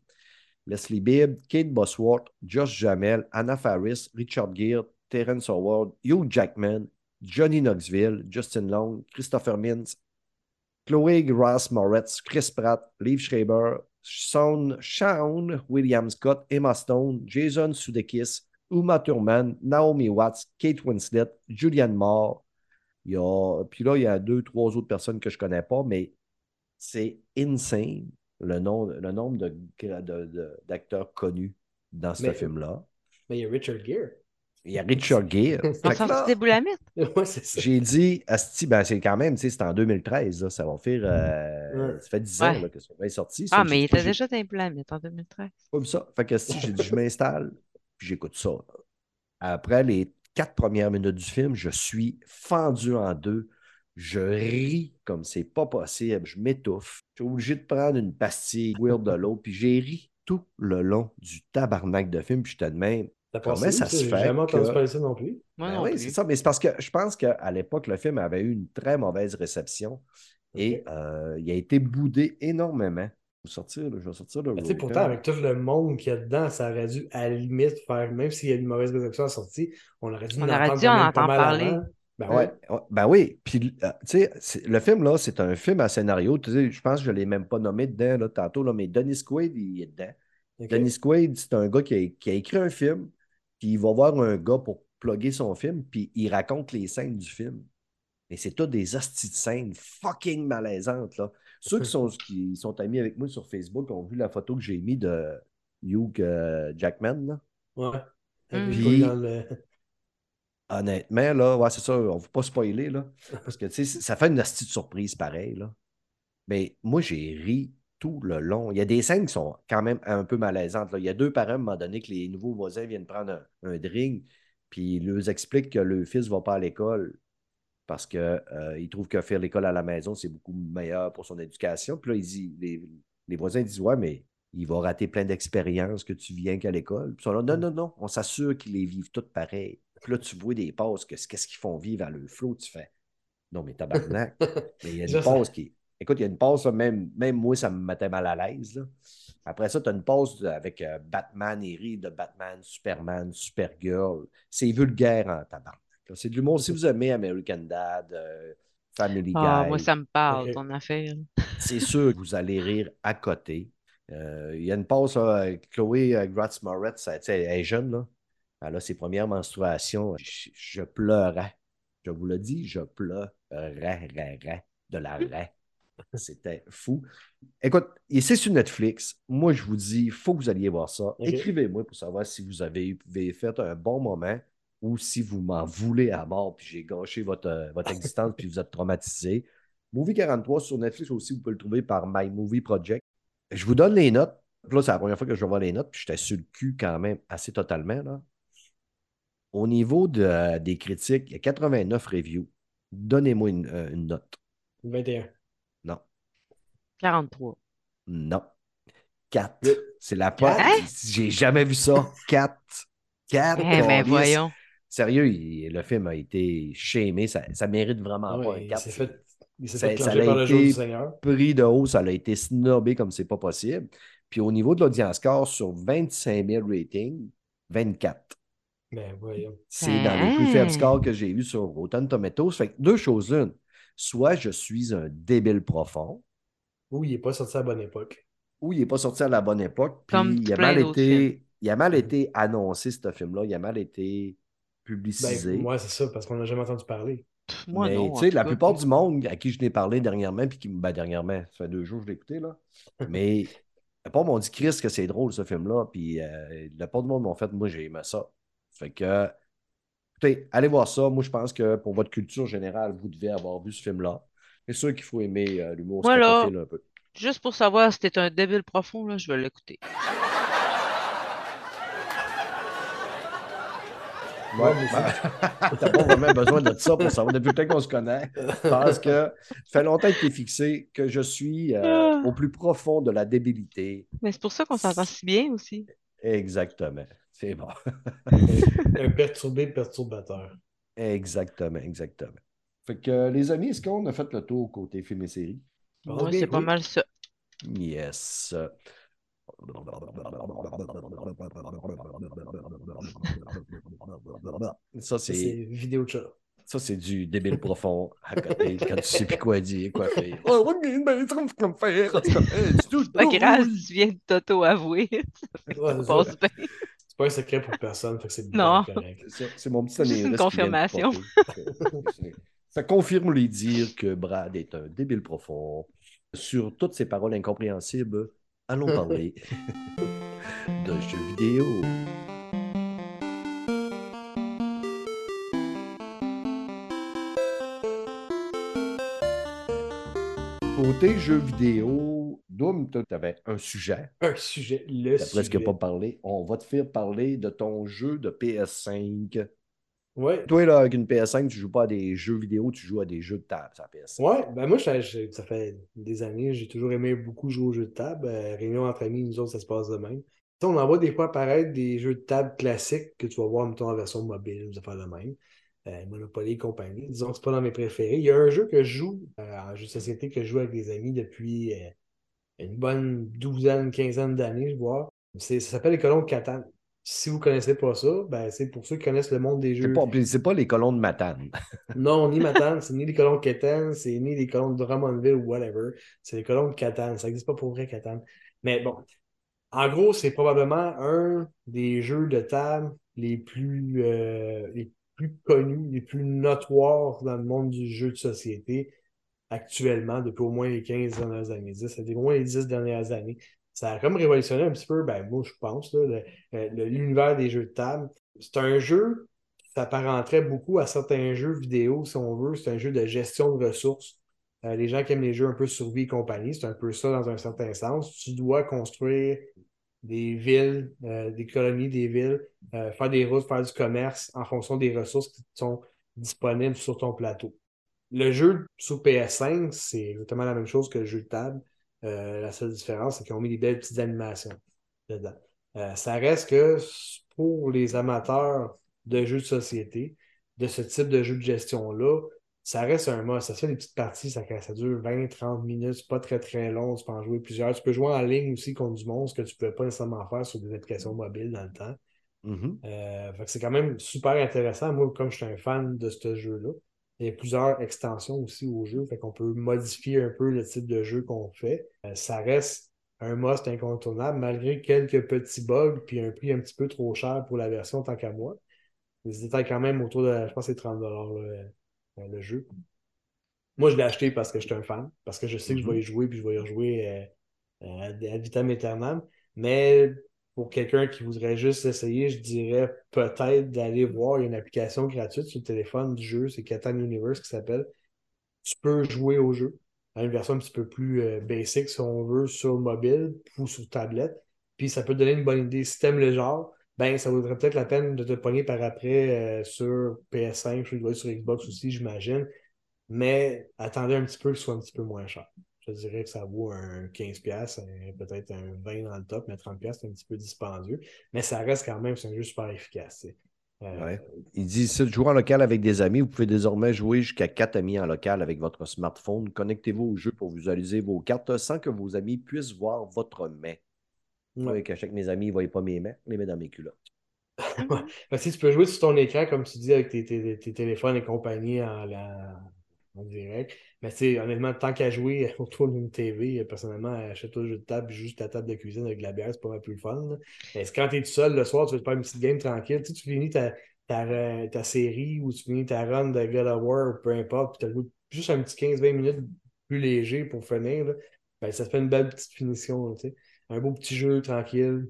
C: Leslie Bibb, Kate Bosworth, Josh Jamel, Anna Faris, Richard Gere, Terrence Howard, Hugh Jackman, Johnny Knoxville, Justin Long, Christopher Mintz, Chloé Ross Moretz, Chris Pratt, Liv Schreiber, Sean, Sean William Scott, Emma Stone, Jason Sudeikis, Uma Thurman, Naomi Watts, Kate Winslet, Julianne Moore. Puis là, il y a deux, trois autres personnes que je ne connais pas, mais c'est insane le, nom, le nombre de, gra- de- de- d'acteurs connus dans ce film-là.
B: Mais il y a Richard Gere.
C: Il y a Richard Gere.
A: En
C: Fait que
A: sortie
C: là,
A: des boulamites?
B: ouais,
C: j'ai dit, Asti, ben c'est quand même, tu sais, c'est en 2013, là, ça va faire, euh,
B: Ouais.
C: ça fait 10 ans
A: Ouais.
C: là, que ça va être sorti.
A: Ah,
C: Ça,
A: mais il était déjà dans les boulamites en 2013.
C: pas vu ça. Fait que Asti, j'ai dit, je m'installe, puis j'écoute ça. Après les quatre premières minutes du film, je suis fendu en deux. Je ris comme c'est pas possible. Je m'étouffe. Je suis obligé de prendre une pastille, boire de l'eau, puis j'ai ri tout le long du tabarnak de film, puis j'étais de même.
B: T'as
C: Comment ça se
B: J'ai
C: fait
B: jamais entendu
C: que-
B: parler de ça non plus?
C: Ben
A: non
C: oui, c'est ça. Mais c'est parce que je pense qu'à l'époque, le film avait eu une très mauvaise réception et euh, il a été boudé énormément. Je vais sortir, là, je vais sortir le
B: Ben, tu sais,
C: Roll
B: pourtant, avec tout le monde qu'il y a dedans, ça aurait dû, à la limite, faire, même s'il y a une mauvaise réception à la sortie, on aurait dû
A: On
B: en
A: aurait
B: entendre
A: dû en entendre
B: mal
A: parler.
B: avant. Ben
C: Ouais,
B: ouais.
C: ouais, ben oui. Puis, euh, tu sais, c'est- le film, là, c'est un film à scénario. Tu sais, je pense que je ne l'ai même pas nommé dedans, là, tantôt, là, mais Dennis Quaid, il est dedans.
B: Ok.
C: Dennis Quaid, c'est un gars qui a, qui a écrit un film, puis il va voir un gars pour plugger son film, puis il raconte les scènes du film. Mais c'est tout des hosties de scènes fucking malaisantes, là. Ceux qui sont, qui sont amis avec moi sur Facebook ont vu la photo que j'ai mis de Hugh euh, Jackman, là.
B: Ouais. Avec
C: Puis-
B: le dans le-
C: Honnêtement, là, ouais, c'est ça, on ne veut pas spoiler, là. Parce que, tu sais, ça fait une de surprise pareil, là. Mais moi, j'ai ri tout le long. Il y a des scènes qui sont quand même un peu malaisantes. là. Il y a deux parents, à un moment donné, que les nouveaux voisins viennent prendre un, drink, puis ils leur expliquent que le fils ne va pas à l'école parce qu'ils trouvent que faire l'école à la maison, c'est beaucoup meilleur pour son éducation. Puis là, ils disent- les, les voisins disent Ouais, mais il va rater plein d'expériences que tu viens qu'à l'école. Puis ils sont là, non, non, non, on s'assure qu'ils les vivent toutes pareil. Puis là, tu vois des passes, que- qu'est-ce qu'ils font vivre à leur flot, tu fais. Non, mais tabarnak. mais il y a une pause qui. Écoute, il y a une pause, là, même, même moi, ça me mettait mal à l'aise. là. Après ça, tu as une pause avec euh, Batman et rire de Batman, Superman, Supergirl. C'est vulgaire en tabarnak. là. C'est de l'humour. Si vous aimez American Dad, euh, Family
A: Ah,
C: Guy,
A: moi, ça me parle, ton affaire.
C: c'est sûr que vous allez rire à côté. Euh, il y a une avec Chloé Gratz Moretz, ça, tu sais, elle est jeune, là. Elle a ses premières menstruations. Je, je pleurais. Je vous le dis, je pleurais rais, rais, de la raie. C'était fou. Écoute, et c'est sur Netflix. Moi, je vous dis, il faut que vous alliez voir ça. Écrivez-moi pour savoir si vous avez, fait un bon moment ou si vous m'en voulez à mort puis j'ai gâché votre, euh, votre existence puis vous êtes traumatisé. Movie 43 sur Netflix aussi, vous pouvez le trouver par My Movie Project. Je vous donne les notes. Là, c'est la première fois que je vais voir les notes, puis j'étais sur le cul quand même assez totalement. Là. Au niveau de- euh, des critiques, il y a 89 reviews. Donnez-moi une, euh, une note.
B: 21.
C: Non.
A: 43.
C: Non. 4.
B: Huit.
C: C'est la pote.
A: Hein?
C: J'ai jamais vu ça. 4. 4.
A: Eh ben, voyons.
C: Sérieux, il- le film a été shamé. Ça, ça mérite vraiment
B: Ouais,
C: pas un
B: il
C: 4.
B: s'est fait, il s'est
C: Ça-
B: fait
C: ça a
B: par le jour
C: été-
B: du Seigneur.
C: Pris de haut, ça a été snobé comme c'est pas possible. Puis au niveau de l'audience score, sur 25 000 ratings, 24.
B: Ben voyons.
C: C'est dans les plus faibles scores que j'ai vus sur Rotten Tomatoes. Fait que deux choses une. Soit je suis un débile profond,
B: Ou il n'est pas sorti à la bonne époque.
C: ou il n'est pas sorti à la bonne époque, puis
A: Comme
C: il a mal été, il a mal été annoncé, ce film-là. Il a mal été publicisé.
B: Ben, moi, c'est ça, parce qu'on n'a jamais entendu parler.
A: Pff, Moi,
C: Mais
A: non.
C: la
A: cas.
C: plupart du monde à qui je n'ai parlé dernièrement, puis qui me. Ben, dernièrement, ça fait deux jours que je l'ai écouté, là. Mais la plupart m'ont dit, Chris, que c'est drôle, ce film-là. Puis euh, la plupart du monde m'ont fait, moi, j'ai aimé ça. Fait que, écoutez, allez voir ça. Moi, je pense que pour votre culture générale, vous devez avoir vu ce film-là. C'est sûr qu'il faut aimer euh, l'humour
A: Moi, là,
C: scatophile un peu.
A: Juste pour savoir si t'es un débile profond, là, je vais l'écouter.
B: Moi,
C: Ouais, ben, T'as pas vraiment besoin de ça pour savoir depuis le temps qu'on se connaît. Parce que ça fait longtemps que tu es fixé, que je suis euh,
A: Ah.
C: au plus profond de la débilité.
A: Mais c'est pour ça qu'on s'entend si bien aussi.
C: Exactement. C'est bon.
B: un perturbé perturbateur.
C: Exactement, exactement. Fait que, euh, les amis, est-ce qu'on a fait le tour côté film et série?
B: Bien,
A: c'est pas
B: oui.
A: mal ça.
C: Yes. Ça, c'est
B: C'est vidéo de chat.
C: ça, c'est du débile profond à côté quand tu sais plus quoi dire, quoi faire. Oh, ok, ça me fait comme faire. C'est.
A: Pas grave, tu viens de t'auto-avouer. Passe bien.
B: C'est pas un secret pour personne, fait que c'est
A: Non.
C: C'est c'est mon petit
A: Juste une confirmation.
C: Ça confirme les dires que Brad est un débile profond. Sur toutes ces paroles incompréhensibles, allons parler de jeux vidéo. Côté jeux vidéo, Tu avais un sujet.
B: Un sujet, le sujet.
C: presque pas parlé. On va te faire parler de ton jeu de PS5.
B: Ouais.
C: Toi, là, avec une PS5, tu joues pas à des jeux vidéo, tu joues à des jeux de table, ça PS5.
B: Ouais, ben moi, je- je- ça fait des années, j'ai toujours aimé beaucoup jouer aux jeux de table. Euh, réunion entre amis, nous autres, ça se passe de même. On en voit des fois apparaître des jeux de table classiques que tu vas voir, mettons, en version mobile, ça fait de même. Euh, Monopoly et compagnie. Disons que c'est pas dans mes préférés. Il y a un jeu que je joue, euh, un jeu de société que je joue avec des amis depuis euh, une bonne douzaine, quinzaine d'années, je vois. Ça s'appelle les colons de Catane. Si vous ne connaissez pas ça, ben, c'est pour ceux qui connaissent le monde des
C: C'est
B: jeux.
C: pas, c'est pas les colons de Matane.
B: Non, ni Matane, c'est ni les colons de Catane, c'est ni les colons de Drummondville ou whatever. C'est les colons de Catane. Ça n'existe pas pour vrai, Catane. Mais bon, en gros, c'est probablement un des jeux de table les plus, euh, les plus connus, les plus notoires dans le monde du jeu de société actuellement, depuis au moins les 15 dernières années, 10, c'était au moins les 10 dernières années. Ça a comme révolutionné un petit peu, ben moi je pense, là, euh, le- l'univers des jeux de table. C'est un jeu qui s'apparenterait beaucoup à certains jeux vidéo, si on veut. C'est un jeu de gestion de ressources. Euh, les gens qui aiment les jeux un peu survie et compagnie, c'est un peu ça dans un certain sens. Tu dois construire des villes, euh, des colonies, des villes, faire des routes, faire du commerce en fonction des ressources qui sont disponibles sur ton plateau. Le jeu sous PS5, c'est exactement la même chose que le jeu de table. Euh, la seule différence, c'est qu'ils ont mis des belles petites animations dedans. Euh, ça reste que pour les amateurs de jeux de société, de ce type de jeu de gestion-là, ça reste un must. Ça se fait des petites parties, ça, ça dure 20-30 minutes, c'est pas très très long, tu peux en jouer plusieurs. Tu peux jouer en ligne aussi contre du monde, ce que tu ne pouvais pas nécessairement faire sur des applications mobiles dans le temps.
C: Mhm.
B: Euh, c'est quand même super intéressant. Moi, comme je suis un fan de ce jeu-là, il y a plusieurs extensions aussi au jeu, fait qu'on peut modifier un peu le type de jeu qu'on fait. Euh, ça reste un must incontournable, malgré quelques petits bugs, puis un prix un petit peu trop cher pour la version tant qu'à moi. Étaient quand même autour de, je pense, que c'est 30 là, euh, le jeu. Moi, je l'ai acheté parce que je suis un fan, parce que je sais que je vais y jouer, puis je vais y rejouer euh, euh, à vitam aeternam. Mais pour quelqu'un qui voudrait juste essayer, je dirais peut-être d'aller voir. Une application gratuite sur le téléphone du jeu, c'est Catan Universe qui s'appelle. Tu peux jouer au jeu une version un petit peu plus euh, basic, si on veut, sur mobile ou sur tablette. Puis ça peut donner une bonne idée. Si t'aimes le genre, ben ça vaudrait peut-être la peine de te pogner par après euh, sur PS5, je sur Xbox aussi, j'imagine. Mais attendez un petit peu que ce soit un petit peu moins cher. Je dirais que ça vaut un 15$, un- peut-être un 20$ dans le top, mais 30$, c'est un petit peu dispendieux. Mais ça reste quand même, c'est un jeu super efficace. Euh,
C: Ouais. Il dit si vous jouez en local avec des amis, vous pouvez désormais jouer jusqu'à 4 amis en local avec votre smartphone. Connectez-vous au jeu pour visualiser vos cartes sans que vos amis puissent voir votre main. Vous qu'à chaque mes amis, ils ne voient pas mes mains, les mets dans mes culottes.
B: Si tu peux jouer sur ton écran, comme tu dis, avec tes, tes- tes téléphones et compagnie en, la- en direct. Mais tu honnêtement, tant qu'à jouer autour d'une TV, personnellement, achète-toi le jeu de table, juste ta table de cuisine avec la bière, c'est pas mal plus fun. Mais quand tu es tout seul le soir, tu veux te faire une petite game tranquille. Tu tu finis ta, euh, ta série ou tu finis ta run de God of War, ou peu importe, puis tu as juste un petit 15-20 minutes plus léger pour finir. là. Ben, ça fait une belle petite finition. Un beau petit jeu tranquille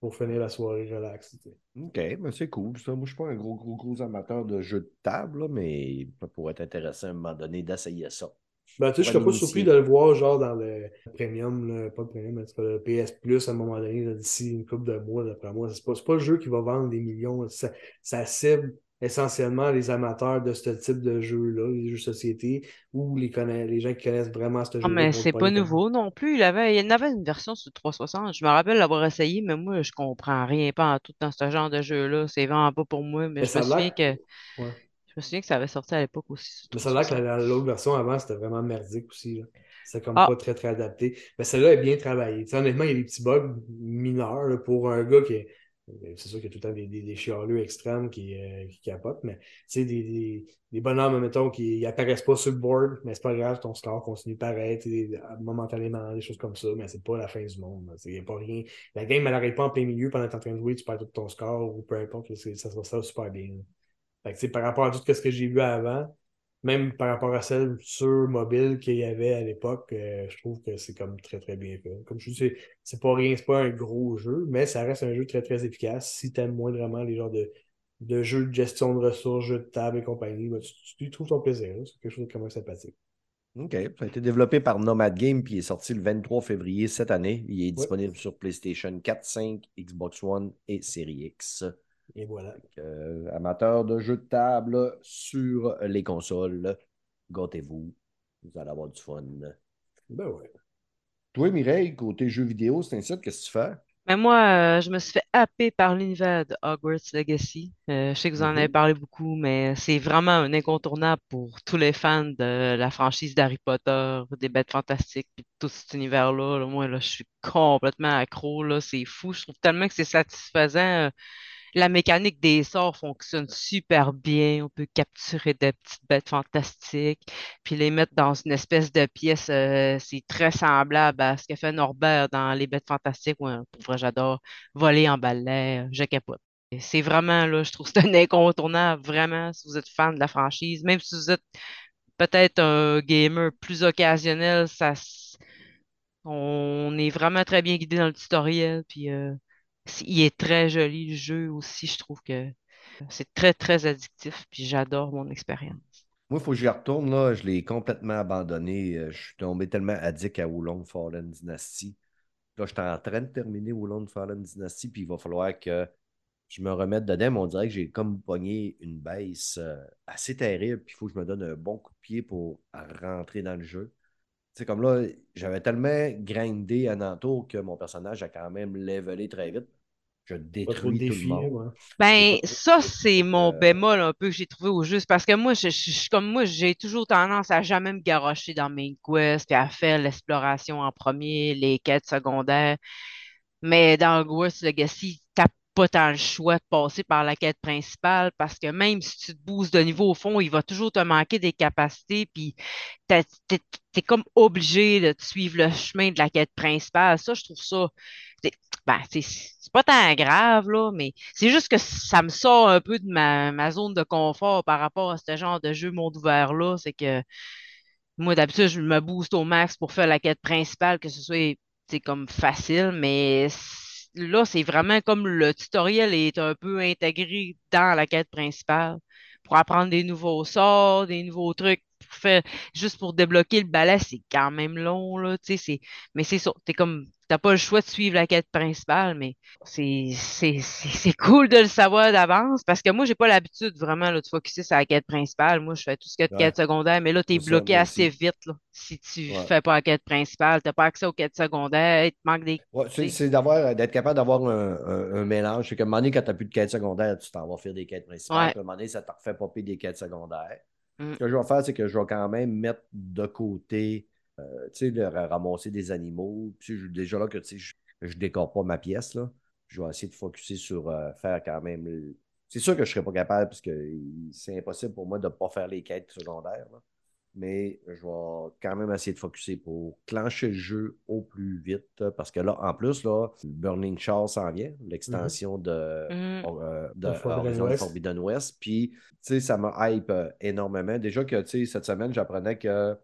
B: pour finir la soirée relax.
C: OK, ben c'est cool. Ça. Moi, je ne suis pas un gros, gros, gros amateur de jeux de table, là, mais ça pourrait être intéressant à un moment donné d'essayer ça.
B: Ben, tu sais, je serais pas surpris de le voir genre dans le premium, là, pas le premium, mais le PS Plus à un moment donné, d'ici une couple de mois, d'après moi. C'est pas, pas le jeu qui va vendre des millions. ça cible essentiellement les amateurs de ce type de jeu-là, les jeux de société, ou les, conna- les gens qui connaissent vraiment ce
A: Ah,
B: jeu-là.
A: mais c'est pas nouveau non plus. Il avait, il y en avait une version sur 360. Je me rappelle l'avoir essayé, mais moi, je comprends rien pas en tout dans ce genre de jeu-là. C'est vraiment pas pour moi. Mais
B: Mais
A: je me souviens que
B: Ouais.
A: je me souviens que ça avait sorti à l'époque aussi
B: Mais ça a l'air que
A: 360.
B: la- la- l'autre version avant, c'était vraiment merdique aussi. là. C'est comme
A: Ah.
B: pas très très adapté. Mais celle-là est bien travaillée. Honnêtement, il y a des petits bugs mineurs là, pour un gars qui est. euh, C'est sûr qu'il y a tout le temps des, des, des chialeux extrêmes qui, euh, qui capotent, mais des, des, des bonhommes, mettons, qui n'apparaissent pas sur le board, mais c'est pas grave, ton score continue pareil, momentanément, des choses comme ça, mais c'est pas la fin du monde. Il n'y a pas rien. La game, elle n'arrive pas en plein milieu pendant que tu es en train de jouer, tu perds tout ton score ou peu importe, ça se passe super bien. Fait que, par rapport à tout ce que j'ai vu avant, même par rapport à celle sur mobile qu'il y avait à l'époque, euh, je trouve que c'est comme très très bien fait. Comme je dis, c'est- pas rien, c'est pas un gros jeu, mais ça reste un jeu très très efficace. Si tu aimes moindrement les genres de, de jeux de gestion de ressources, jeux de table et compagnie, ben, tu, trouves ton plaisir. là. C'est quelque chose de quand même sympathique.
C: OK. Ça a été développé par Nomad Game puis il est sorti le 23 février cette année. Il est disponible sur PlayStation 4, 5, Xbox One et Series X.
B: Et voilà.
C: Euh, amateur de jeux de table sur les consoles, gâtez-vous. Vous allez avoir du fun.
B: Ben ouais.
C: Toi, Mireille, côté jeux vidéo, c'est un site, qu'est-ce que tu fais?
A: Mais moi, euh, je me suis fait happer par l'univers de Hogwarts Legacy. Euh, je sais que vous en avez
C: Mhm.
A: parlé beaucoup, mais c'est vraiment un incontournable pour tous les fans de la franchise d'Harry Potter, des Bêtes Fantastiques, puis tout cet univers-là. là. moi, là, je suis complètement accro, là. C'est fou. Je trouve tellement que c'est satisfaisant. euh, La mécanique des sorts fonctionne super bien. On peut capturer des petites bêtes fantastiques, puis les mettre dans une espèce de pièce. euh, c'est très semblable à ce que fait Norbert dans Les Bêtes Fantastiques. Ouais, pour vrai, j'adore voler en balai. euh, Je capote. C'est vraiment, là, je trouve c'est un incontournable, vraiment, si vous êtes fan de la franchise. Même si vous êtes peut-être un gamer plus occasionnel, ça, on est vraiment très bien guidé dans le tutoriel. Puis, euh, il est très joli, le jeu aussi. Je trouve que c'est très, très addictif. Puis, j'adore mon expérience.
C: Moi, il faut que j'y retourne, là. Je l'ai complètement abandonné. Euh, Je suis tombé tellement addict à Wulong Fallen Dynasty. Là, je suis en train de terminer Wulong Fallen Dynasty, puis il va falloir que je me remette dedans. Mais on dirait que j'ai comme pogné une baisse euh, assez terrible, puis il faut que je me donne un bon coup de pied pour rentrer dans le jeu. Sais, comme là, j'avais tellement grindé à Nanto que mon personnage a quand même levelé très vite. Je détruis tout le
B: défis, là,
C: monde.
B: ouais.
A: Ben, ça, c'est mon
C: euh,
A: bémol un peu que j'ai trouvé au juste. Parce que moi, je, je- je suis comme moi, j'ai toujours tendance à jamais me garrocher dans mes quests, puis à faire l'exploration en premier, les quêtes secondaires. Mais dans Hogwarts Legacy, t'as pas tant le choix de passer par la quête principale parce que même si tu te boostes de niveau au fond, il va toujours te manquer des capacités, puis t'es, t'es comme obligé de suivre le chemin de la quête principale. Ça, je trouve ça. Ben, c'est pas tant grave, là, mais c'est juste que ça me sort un peu de ma, ma zone de confort par rapport à ce genre de jeu monde ouvert-là. C'est que moi, d'habitude, je me booste au max pour faire la quête principale, que ce soit, comme facile, mais là, c'est vraiment comme le tutoriel est un peu intégré dans la quête principale pour apprendre des nouveaux sorts, des nouveaux trucs, pour faire, juste pour débloquer le balai, c'est quand même long, là, mais c'est ça, t'es comme, t'as pas le choix de suivre la quête principale, mais c'est, c'est, c'est c'est cool de le savoir d'avance, parce que moi, j'ai pas l'habitude vraiment, là, de focusser sur la quête principale, moi, je fais tout ce qui est de
C: Ouais,
A: quête secondaire, mais là,
C: c'est ça,
A: bloqué assez
C: aussi.
A: vite, là, si tu
C: Ouais.
A: fais pas la quête principale, t'as pas accès aux quêtes secondaires, il te manque des,
C: Ouais,
A: tu
C: c'est d'avoir, d'être capable d'avoir un, un- un mélange. C'est qu'à un moment donné, quand tu n'as plus de quête secondaire, tu t'en vas faire des quêtes principales. à un moment donné, ça te refait popper des quêtes secondaires.
A: mm,
C: Ce que je vais faire, c'est que je vais quand même mettre de côté, euh, tu sais, ramasser des animaux. Puis je- déjà là que tu sais, je, je décore pas ma pièce, là. Je vais essayer de focusser sur euh, faire quand même. le- C'est sûr que je ne serai pas capable parce que c'est impossible pour moi de ne pas faire les quêtes secondaires. là. Mais je vais quand même essayer de focusser pour clencher le jeu au plus vite. Parce que là, en plus, là, Burning Shore s'en vient, l'extension de,
A: mm,
C: euh, de
B: De Forbidden
C: Horizon
B: West.
C: Forbidden West. Puis, tu sais, ça me hype énormément. Déjà que, tu sais, cette semaine, j'apprenais que euh,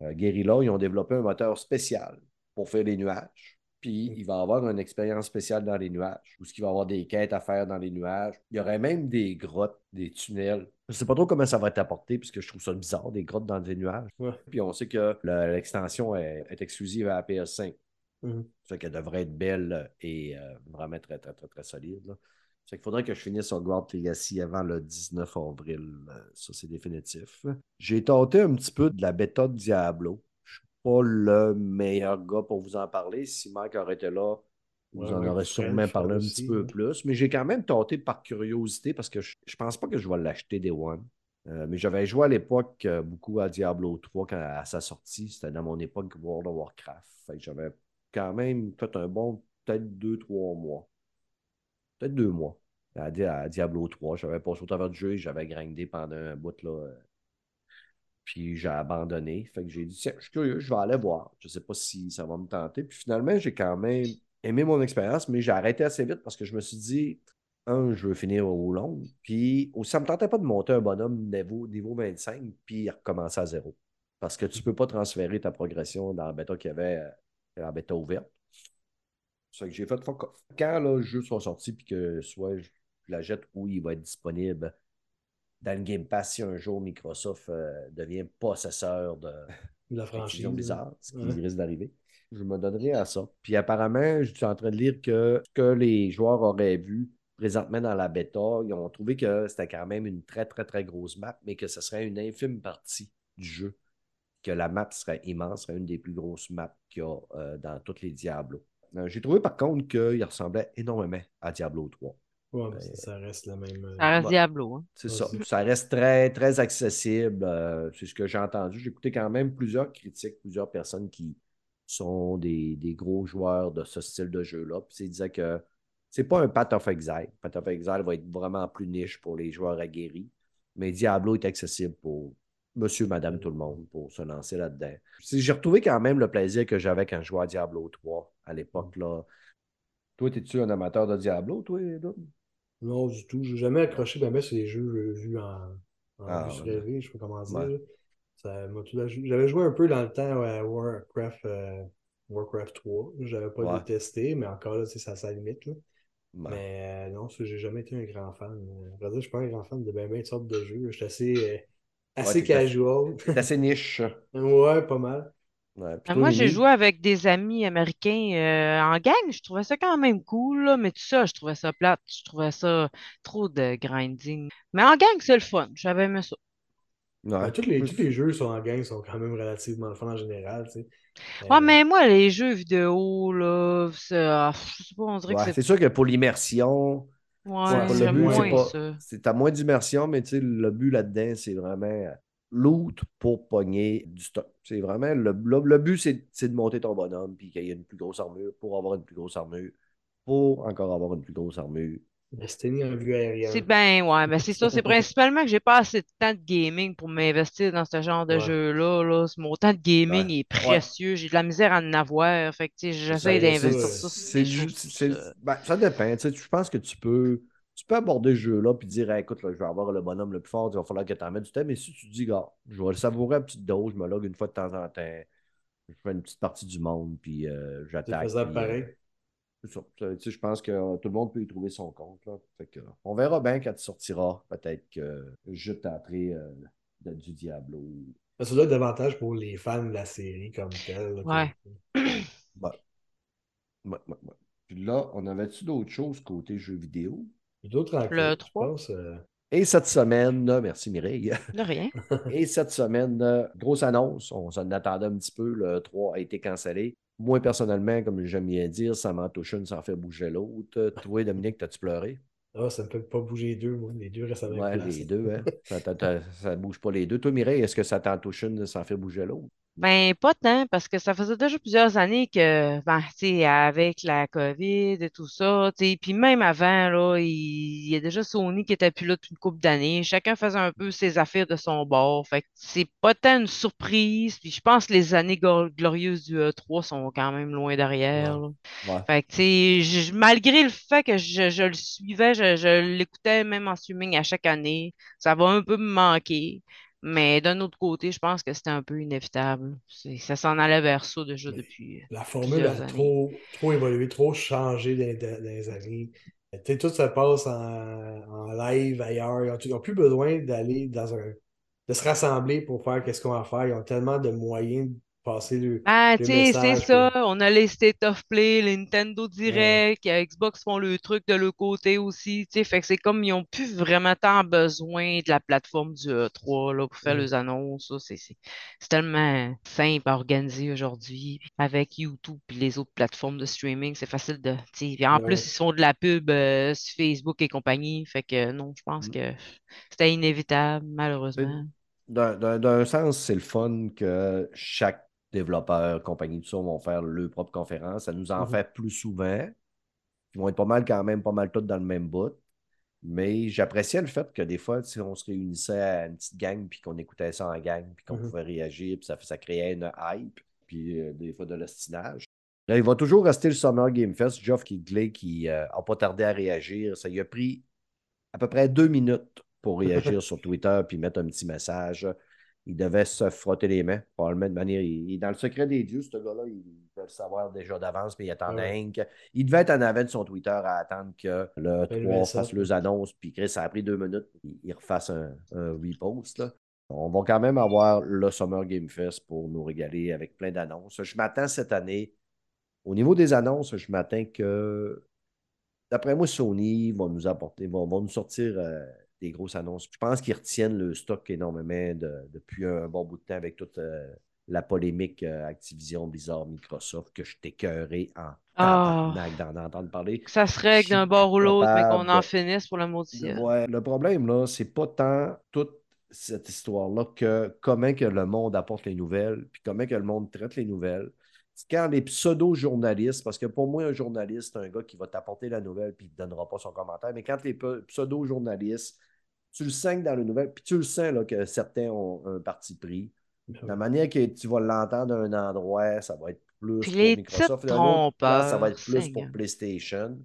C: Guerrilla, ils ont développé un moteur spécial pour faire les nuages. Puis, il va y avoir une expérience spéciale dans les nuages, où il va y avoir des quêtes à faire dans les nuages. Il y aurait même des grottes, des tunnels. Je ne sais pas trop comment ça va être apporté, puisque je trouve ça bizarre, des grottes dans des nuages.
B: Ouais.
C: Puis, on sait que le- l'extension est, est exclusive à la PS5.
B: Mhm.
C: Ça fait qu'elle devrait être belle et euh, vraiment très, très, très, très solide. Là. Fait qu'il faudrait que je finisse Guard Legacy avant le 19 avril. Ça, c'est définitif. J'ai tenté un petit peu de la bêta de Diablo. Je suis pas le meilleur gars pour vous en parler. Si Mike aurait été là, vous
B: Ouais,
C: en aurez sûrement parlé un petit peu
B: hein.
C: plus. Mais j'ai quand même tenté par curiosité parce que je, je pense pas que je vais l'acheter Day One. Euh, mais j'avais joué à l'époque euh, beaucoup à Diablo 3 quand, à sa sortie. C'était dans mon époque World of Warcraft. Fait que j'avais quand même fait un bon peut-être deux, trois mois. Peut-être deux mois à, à Diablo 3. J'avais passé au travers du jeu et j'avais grindé pendant un bout là. euh, Puis j'ai abandonné. Fait que j'ai dit, tiens, je suis curieux, je vais aller voir. Je sais pas si ça va me tenter. Puis finalement, j'ai quand même aimé mon expérience, mais j'ai arrêté assez vite parce que je me suis dit, un, je veux finir au long. Puis aussi, ça ne me tentait pas de monter un bonhomme niveau, niveau 25 puis recommencer à zéro. Parce que tu ne peux pas transférer ta progression dans la bêta qu'il y avait, euh, dans la bêta ouverte. C'est que j'ai fait fuck off. Quand là, le jeu soit sorti, puis que soit je la jette ou il va être disponible dans le Game Pass si un jour Microsoft euh, devient possesseur de
B: la franchise.
C: Blizzard, ce qui
B: Ouais.
C: risque d'arriver. Je me donnerai à ça. Puis apparemment, je suis en train de lire que ce que les joueurs auraient vu présentement dans la bêta, ils ont trouvé que c'était quand même une très, très, très grosse map, mais que ce serait une infime partie du jeu. Que la map serait immense, serait une des plus grosses maps qu'il y a euh, dans tous les Diablos. Euh, J'ai trouvé par contre qu'il ressemblait énormément à Diablo 3.
B: Ouais, mais ça, ça reste la même. euh,
A: Ça reste
C: Ouais.
A: Diablo. Hein.
C: C'est
B: Ouais,
C: ça. Ça reste très, très accessible. euh, c'est ce que j'ai entendu. J'ai écouté quand même plusieurs critiques, plusieurs personnes qui sont des, des gros joueurs de ce style de jeu-là. Puis ils disaient que c'est pas un Path of Exile. Path of Exile va être vraiment plus niche pour les joueurs aguerris. Mais Diablo est accessible pour monsieur, madame, tout le monde pour se lancer là-dedans. J'ai retrouvé quand même le plaisir que j'avais quand je jouais à Diablo 3 à l'époque. là. Toi, es-tu un amateur de Diablo, toi, Doug?
B: Non, du tout. J'ai jamais accroché ma sur les jeux euh, vus en, en
C: Ah,
B: vue
C: ouais.
B: je sais pas comment dire.
C: Ouais.
B: J'avais joué un peu dans le temps à Warcraft, euh, Warcraft 3. J'avais pas
C: Ouais.
B: détesté, mais encore là, c'est ça à sa limite. Là. Mais euh, non, j'ai jamais été un grand fan. À vrai dire, je suis pas un grand fan de bien ben de sortes de jeux. Je suis assez, euh, assez casual.
C: C'est assez niche.
B: ouais, pas mal.
C: Ouais.
A: Ben,
C: toi,
A: moi, j'ai joué avec des amis américains euh, en gang. Je trouvais ça quand même cool, là, mais tout ça, je trouvais ça plate. Je trouvais ça trop de grinding. Mais en gang, c'est le fun. J'avais aimé ça.
C: Ouais.
B: Ben, tous, les, tous les jeux sont en gang sont quand même relativement fun en général. tu sais.
A: Ouais,
B: Euh,
A: mais moi, les jeux vidéo, là, c'est, ah, je sais pas, on dirait
C: Ouais,
A: que
C: c'est
A: c'est.
C: sûr que pour l'immersion,
A: Ouais,
B: c'est le c'est
A: moins
C: pas-
A: ça.
C: c'est t'as moins d'immersion, mais tu sais, le but là-dedans, c'est vraiment euh, loot pour pogner du stock. C'est vraiment le, le, le but, c'est c'est de monter ton bonhomme puis qu'il y ait une plus grosse armure pour avoir une plus grosse armure, pour encore avoir une plus grosse armure.
B: Destiny en vue aérienne.
A: C'est ben, ouais, ben c'est ça. C'est principalement que j'ai pas assez de temps de gaming pour m'investir dans ce genre de
B: Ouais.
A: jeu-là. Là. Mon temps de gaming
C: Ouais.
A: est précieux. J'ai de la misère à en avoir. Fait que, j'essaie d'investir
B: ça,
A: ça.
C: C'est ben, ça dépend. Je pense que tu peux, tu peux aborder ce jeu-là puis dire Hey, écoute, là, je vais avoir le bonhomme le plus fort, il va falloir que tu en mettes du temps. Mais si tu dis, gars, je vais le savourer à petite dose, je me log une fois de temps en temps, je fais une petite partie du monde, puis euh,
B: C'est
C: j'attaque.
B: faisable
C: puis,
B: pareil.
C: C'est ça. Tu sais, Je pense que euh, tout le monde peut y trouver son compte. Là. Fait que, on verra bien quand il sortira. Peut-être que je tenterai euh, de- du Diablo.
B: Mais Ça doit être davantage pour les fans de la série comme telle. là,
A: Ouais.
C: Ouais. Ouais, ouais, ouais. Puis là, on avait-tu d'autres choses côté jeux vidéo?
B: Plutôt tranquille.
A: Le
B: je
A: 3.
B: pense. euh,
C: Et cette semaine, euh, merci Mireille.
A: De rien.
C: Et cette semaine, euh, grosse annonce, on s'en attendait un petit peu, le 3 a été cancellé. Moi, personnellement, comme j'aime bien dire, ça m'en touche une sans faire bouger l'autre. Toi, Dominique, t'as-tu pleuré?
B: Ah, ça me fait pas bouger les deux, moi. Les deux restent même
C: Ouais,
B: place.
C: les deux, hein? Ça, ça bouge pas les deux. Toi, Mireille, est-ce que ça t'en touche une sans faire bouger l'autre?
A: Ben, pas tant, parce que ça faisait déjà plusieurs années que, ben, tu sais, avec la COVID et tout ça, tu sais, puis même avant, là, il, il y a déjà Sony qui était plus là depuis une couple d'années. Chacun faisait un peu ses affaires de son bord. Fait que c'est pas tant une surprise. Puis je pense que les années glo- glorieuses du E3 sont quand même loin derrière, là.
C: Ouais.
A: Fait que, tu sais, malgré le fait que je, je le suivais, je, je l'écoutais même en streaming à chaque année, ça va un peu me manquer. Mais d'un autre côté, je pense que c'était un peu inévitable. Ça s'en allait vers ça déjà
B: Mais-
A: depuis.
B: La formule a trop, trop évolué, trop changé dans, les- dans les années. Tout se passe en, en live ailleurs. Ils ont- Ils n'ont plus besoin d'aller dans un. de se rassembler pour faire qu'est-ce qu'on va faire. Ils ont tellement de moyens passer le.
A: Ah, tu sais, c'est ça. On a les State of Play, les Nintendo Direct, euh, Xbox font le truc de leur côté aussi. Tu sais, fait que c'est comme ils n'ont plus vraiment tant besoin de la plateforme du E3 là, pour faire les annonces. C'est tellement simple à organiser aujourd'hui. Avec YouTube et les autres plateformes de streaming, c'est facile de. tu sais, puis en
B: Ouais.
A: plus, ils font de la pub euh, sur Facebook et compagnie. Fait que non, je pense
C: Mm.
A: que c'était inévitable, malheureusement.
C: D'un sens, c'est le fun que chaque développeur, compagnie, tout ça, vont faire leur propre conférence. Ça nous en
B: Mhm.
C: fait plus souvent. Ils vont être pas mal quand même, pas mal tous dans le même bout. Mais j'appréciais le fait que des fois, sais, on se réunissait à une petite gang, puis qu'on écoutait ça en gang, puis qu'on
B: Mhm.
C: pouvait réagir, puis ça, ça créait une hype, puis euh, des fois de l'ostinage. Là, il va toujours rester le Summer Game Fest. Geoff Kigley qui n'a pas tardé à réagir. Ça lui a pris à peu près deux minutes pour réagir sur Twitter puis mettre un petit message. Il devait se frotter les mains, probablement de manière. Il, il est dans le secret des dieux, ce gars-là. Il peut le savoir déjà d'avance, mais il attendait
B: Ouais.
C: rien que- Il devait être en avant de son Twitter à attendre que le
B: Ben,
C: 3
B: le ça.
C: fasse les annonces, puis Chris, ça a pris deux minutes, il, il refasse un, un repost. là. On va quand même avoir le Summer Game Fest pour nous régaler avec plein d'annonces. Je m'attends cette année, au niveau des annonces, je m'attends que, d'après moi, Sony va nous apporter, va, va nous sortir euh, des grosses annonces. Je pense qu'ils retiennent le stock énormément de- depuis un bon bout de temps avec tout euh, la polémique euh, Activision, Blizzard, Microsoft, que je t'écœurais en d'en entendre parler.
A: Que ça se règle d'un bord ou l'autre, mais qu'on en finisse pour le mot de ciel.
C: Ouais, le problème, là, c'est pas tant toute cette histoire-là que comment que le monde apporte les nouvelles, puis comment que le monde traite les nouvelles. C'est quand les pseudo-journalistes, parce que pour moi, un journaliste, c'est un gars qui va t'apporter la nouvelle puis il ne donnera pas son commentaire, mais quand les pseudo-journalistes, tu le sens que dans les nouvelles, puis tu le sens là, que certains ont un parti pris. La manière que tu vas l'entendre à un endroit, ça va être plus
A: Puis
C: pour
A: les
C: Microsoft. D'un autre ça va être plus pour. PlayStation.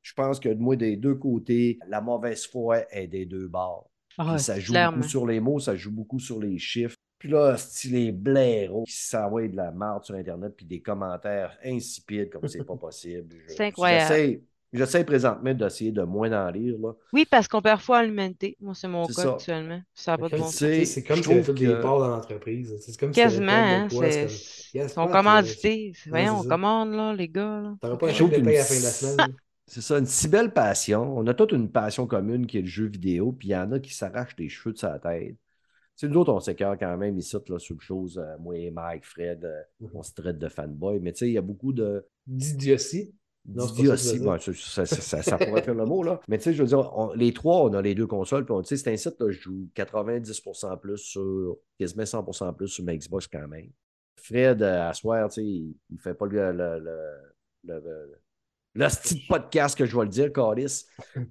C: Je pense que moi, des deux côtés, la mauvaise foi est des deux bords.
A: Ah,
C: Puis ça joue
A: clairement.
C: beaucoup sur les mots, ça joue beaucoup sur les chiffres. Puis là, style les blaireaux qui s'envoient de la marde sur Internet, puis des commentaires insipides comme c'est pas possible.
A: C'est incroyable.
C: J'essaie, présentement d'essayer de moins en lire. Là.
A: Oui, parce qu'on perd foi à l'humanité. Moi, c'est mon
C: C'est
A: cas
C: ça.
A: actuellement. Ça pas de bon
B: C'est comme
C: je
B: si fait des parts dans l'entreprise. C'est comme
A: Quasiment, hein, c'est-
B: c'est Yes,
A: Voyons,
B: c'est
A: on commande, là, les gars. là.
B: T'auras pas un
C: Je
B: chèque
C: trouve
B: de paye à la
C: qu'une-
B: fin de la semaine.
C: C'est ça, une si belle passion. On a toute une passion commune qui est le jeu vidéo, puis il y en a qui s'arrachent les cheveux de sa tête. Tu sais, nous autres, on s'écœure quand même ici, là, sur le chose, euh, moi et Mike, Fred, euh,
B: Mhm.
C: on se traite de fanboy, mais tu sais, il y a beaucoup de,
B: D'idiotie. Non, c'est pas ça
C: ça, ça, pourrait faire le mot, là. Mais tu sais, je veux dire, on- les trois, on a les deux consoles, puis on- tu sais, c'est un site, là, je joue 90% plus sur, quasiment 100% plus sur ma Xbox quand même. Fred, euh, à soir, tu sais, il, il fait pas le, le, le, le, le- le style podcast que je vais le dire, Calis,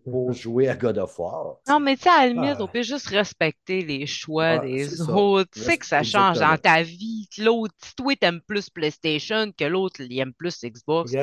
C: pour jouer à God of War.
A: Non, mais tu sais, à la limite,
B: Ah.
A: on peut juste respecter les choix
C: Ah,
A: des autres. Tu sais que ça change dans ta vie. que L'autre, si toi, t'aimes plus PlayStation, que l'autre, il aime plus Xbox.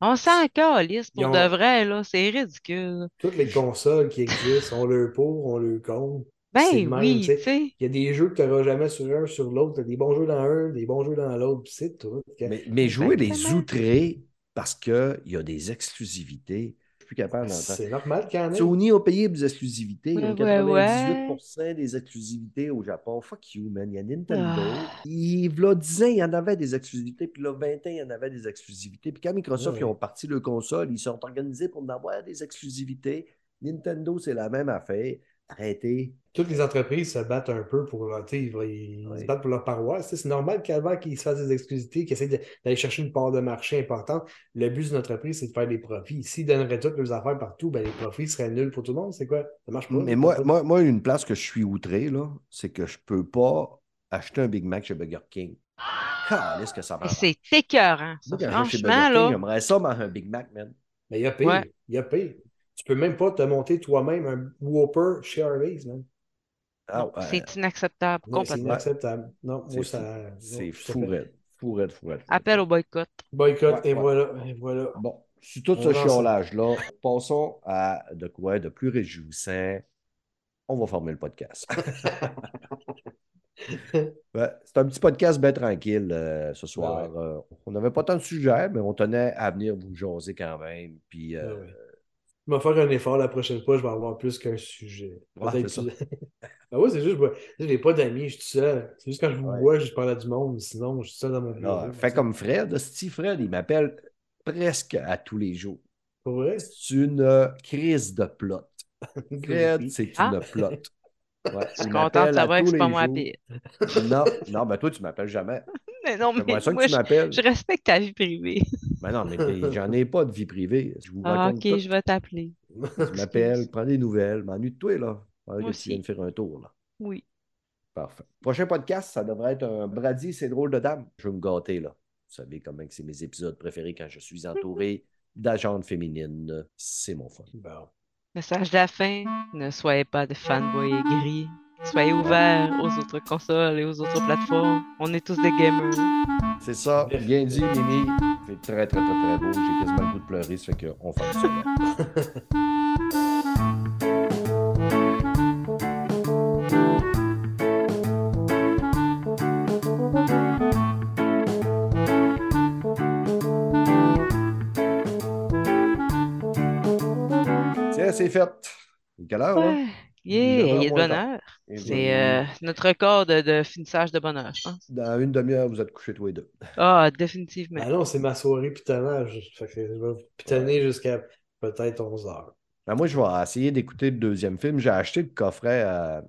A: On s'en calisse pour
B: ont-
A: de vrai, là. C'est ridicule.
B: toutes les consoles qui existent, on le pour, on le contre.
A: Ben
B: même,
A: oui,
B: tu sais. Il y a des jeux que tu n'auras jamais sur un, sur l'autre. Tu as des bons jeux dans un, des bons jeux dans l'autre, puis c'est tout.
C: Mais, mais jouer les
A: Exactement.
C: outrés parce qu'il y a des exclusivités. Je suis plus capable d'entendre.
B: C'est normal qu'il y en ait.
C: Sony a payé des exclusivités. Ils ont
A: Ouais, ouais,
C: 98% des exclusivités au Japon. Fuck you, man. Il y a Nintendo.
A: Ah.
C: Il y a 10 ans, il y en avait des exclusivités. Puis là, 20 ans, il y en avait des exclusivités. Puis quand Microsoft
B: Ouais.
C: ils ont parti le console, ils sont organisés pour en avoir des exclusivités. Nintendo, c'est la même affaire. Arrêtez.
B: Toutes les entreprises se battent un peu pour, ils, ils se battent pour leur paroisse. C'est normal qu'avant qu'ils se fassent des exclusivités, qu'ils essaient d'aller chercher une part de marché importante. Le but d'une entreprise, c'est de faire des profits. S'ils donneraient toutes leurs affaires partout, ben, les profits seraient nuls pour tout le monde. C'est quoi? Ça marche pas?
C: Mais moi, moi, moi, une place que je suis outré, là, c'est que je peux pas acheter un Big Mac chez Burger King. Calisse que ça va.
A: C'est écœurant, Franchement,
C: King,
A: là.
C: j'aimerais ça manger un Big Mac, man.
B: Mais il y a pire.
A: Ouais.
B: Il y a pire. Tu peux même pas te monter toi-même un Whopper chez Harvey's, man.
C: Ah, ouais.
A: C'est inacceptable,
B: Non, C'est inacceptable. Non,
C: C'est
B: moi,
C: fou.
B: ça.
C: C'est fou, raide. Fou, raide, fou, raide.
A: Appel au boycott.
B: Boycott,
C: Ouais,
B: et
C: ouais.
B: voilà. Et voilà.
C: Bon, sur tout
B: On
C: ce chiolage-là, passons à de quoi de plus réjouissant. On va former le podcast. Ouais, c'est un petit podcast bien tranquille euh, ce soir.
B: Ouais,
C: Euh, on n'avait pas tant de sujets, mais on tenait à venir vous jaser quand même. Puis, euh,
B: Ouais, ouais. Je vais faire un effort la prochaine fois, je vais avoir plus qu'un sujet.
C: Ouais,
B: Peut-être
C: c'est
B: ah ouais, c'est juste, moi, je n'ai pas d'amis, je suis tout seul. C'est juste quand je vous
C: Ouais.
B: vois, je parle à du monde, sinon je suis seul dans mon bureau.
C: là, fais comme Fred. Steve Fred, il m'appelle presque à tous les jours. C'est une euh, crise de plot. Fred, c'est
A: Ah.
C: une plot. Ouais,
A: Je suis
C: il
A: contente de
C: m'appelle à
A: savoir que
C: tous
A: c'est pas
C: les
A: moi pire.
C: Non, non, ben toi, tu m'appelles jamais.
A: Mais non, mais
C: moi
A: je, respecte ta vie privée.
C: Ben non, mais j'en ai pas de vie privée. Je vous
A: Ah,
C: raconte
A: ok,
C: tout.
A: je vais t'appeler.
C: Tu m'appelles, prends des nouvelles, m'ennuie de toi, là.
A: Moi
C: que tu viennes
A: aussi.
C: faire un tour, là.
A: Oui.
C: Parfait. Prochain podcast, ça devrait être un Brady, c'est drôle de dame. Je veux me gâter, là. Vous savez comment que c'est mes épisodes préférés quand je suis entouré d'agentes féminines. C'est mon fun.
B: Bon.
A: Message de la fin, ne soyez pas de fanboy aigris. Soyez ouverts aux autres consoles et aux autres plateformes. On est tous des gamers.
C: C'est ça. Bien dit, Mimi. C'est très, très, très, très beau. J'ai quasiment le goût de pleurer, ça fait qu'on fait ça. Tiens, c'est fait. Quelle heure, là?
A: Ouais. Yeah, il est de bonne heure. C'est euh, notre record de, de finissage de bonne heure, je pense.
C: Dans une demi-heure, vous êtes couchés tous les deux.
A: Ah, définitivement.
B: Ah non, c'est ma soirée pitonnage. Fait que je vais pitonner jusqu'à peut-être 11 heures.
C: Ben, moi, je vais essayer d'écouter le deuxième film. J'ai acheté le coffret à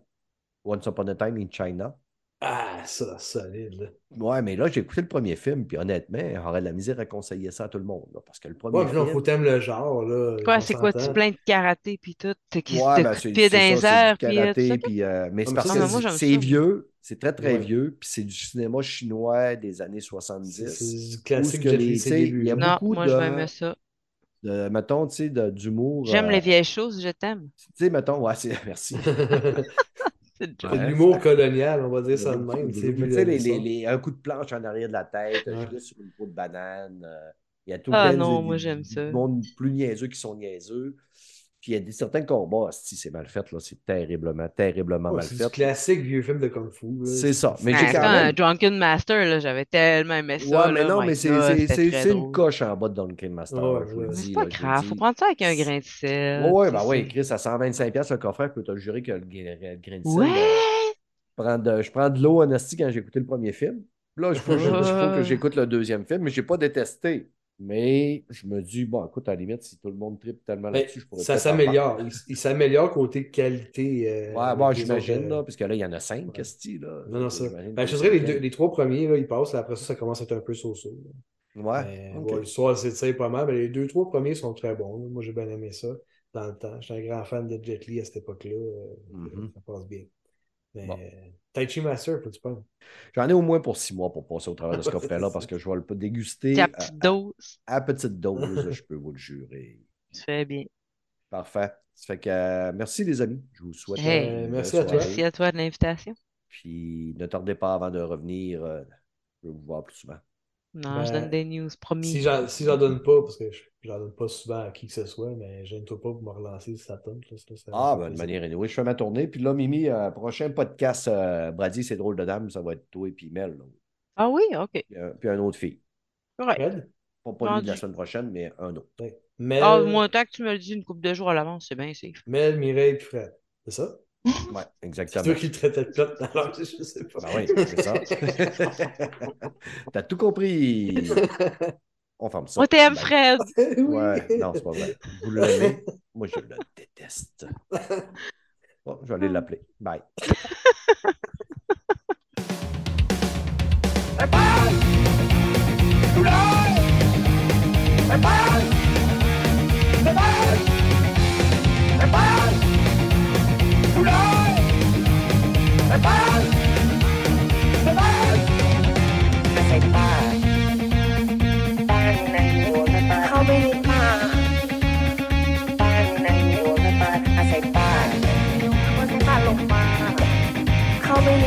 C: Once Upon a Time in China.
B: Ah, ça, solide, là.
C: Ouais, mais là, j'ai écouté le premier film, puis honnêtement, j'aurais de la misère à conseiller ça à tout le monde. là, parce que le premier
B: Ouais, puis non,
C: film.
B: faut t'aimer le genre, là.
A: Quoi, c'est quoi, tu plein de karaté puis tout? Qui
C: Ouais, ben, c'est
A: pied
C: c'est
A: dans les
C: ça, c'est
A: airs,
C: du
A: puis euh, tout
C: karaté, puis, euh, mais c'est parce
B: ça,
C: que
A: moi,
C: c'est vieux, c'est très très
B: Ouais.
C: vieux, puis c'est du cinéma chinois des années
B: C'est
C: 70.
B: c'est du classique
C: que les- il y a.
A: Non,
C: beaucoup
A: moi,
C: de-
A: je vais aimer ça.
C: De, mettons, tu sais, d'humour.
A: J'aime
C: euh,
A: les vieilles choses, je t'aime.
C: Tu sais, mettons, ouais, merci.
A: C'est
C: Ouais,
B: l'humour colonial, on va dire ça de même.
C: tu sais, les, les- les- un coup de planche en arrière de la tête,
B: Ouais.
C: je sur une peau de banane. euh, Il y a tout
A: Ah non, moi, j'aime ça.
C: monde plus niaiseux qui sont niaiseux. Puis il y a des, certains combats, si c'est mal fait, là, c'est terriblement, terriblement mal
B: c'est
C: fait.
B: classique vieux film de Kung Fu.
C: C'est ça. Mais
A: Ah,
C: j'ai
A: c'est
C: quand
A: comme un
C: même.
A: Drunken Master, là, j'avais tellement aimé ça.
C: Ouais, mais
A: là,
C: non, mais c'est c'est- c'est- c'est une coche en bas de Duncan Master,
B: Ouais,
C: je vous le
B: ouais.
A: Mais
C: dis.
A: c'est pas
C: là,
A: grave, faut prendre ça avec un grain de sel.
C: Ouais, ouais, ben
A: sais,
C: oui,
A: c'est-
C: Chris, à 125$ le coffret, je peux te jurer que le, gra- le grain de sel.
A: Ouais!
C: je prends de, je prends de l'eau en quand j'ai écouté le premier film. Là, je- il faut que j'écoute le deuxième film, mais je n'ai pas détesté. Mais je me dis, bon, écoute, à la limite, si tout le monde tripe tellement
B: Mais
C: là-dessus, je pourrais
B: ça s'améliore. Il, il s'améliore côté qualité. euh,
C: Ouais, bon, j'imagine,
B: autres, euh,
C: là, parce que là, il y en a cinq,
B: ouais.
C: qu'est-ce là.
B: Non, non, ça. Ben, je dirais, les, deux- les trois premiers, là, ils passent. Après ça, ça commence à être un peu là.
C: Ouais.
B: Mais,
C: ok.
B: bon, L'histoire s'étire pas mal, mais les deux, trois premiers sont très bons. là. Moi, j'ai bien aimé ça dans le temps. J'étais un grand fan de Jet Li à cette époque-là. euh,
C: Mhm.
B: Ça passe bien. Mais
C: Bon.
B: Tai Chi Master, faut-tu penses?
C: J'en ai au moins pour six mois pour passer au travers de ce coffret-là parce que je vais le déguster à,
A: petite dose,
C: à petite dose, je peux vous le jurer.
A: tu fais bien.
C: Parfait. Ça fait que euh, merci les amis. Je vous souhaite
A: Hey.
B: Merci à toi.
A: Merci à toi de l'invitation.
C: Puis ne tardez pas avant de revenir. euh, je veux vous voir plus souvent.
A: Non, je donne des news, promis.
B: Si j'en si j'en donne pas, parce que je- j'en donne pas souvent à qui que ce soit, mais gêne-toi pas pour me relancer si ça tente. là, ça- ça-
C: Ah, ben, de manière anyway, je fais ma tournée. Puis là, Mimi, euh, prochain podcast, euh, Brady, c'est drôle de dame, ça va être toi et puis Mel. là.
A: Ah oui, ok.
C: Puis, euh, puis un autre fille.
A: Correct.
B: Fred?
C: Pas, pas lui de la semaine prochaine, mais un autre.
B: Ouais. Mel,
A: Ah, moi, tant que tu me le dis une couple de jours à l'avance, c'est bien safe.
B: Mel, Mireille et Fred. C'est ça?
C: Ouais,
B: C'est
C: exactement.
B: toi qui le traitais de plate dans l'heure, je sais pas.
C: Ben oui, c'est ça. T'as tout compris. On ferme ça.
A: Moi, t'aimes
C: Bye.
A: Fred.
B: Oui.
C: Ouais, non, c'est pas vrai. Vous l'aimez. Moi, je le déteste. Bon, je vais aller l'appeler. Bye.
E: เ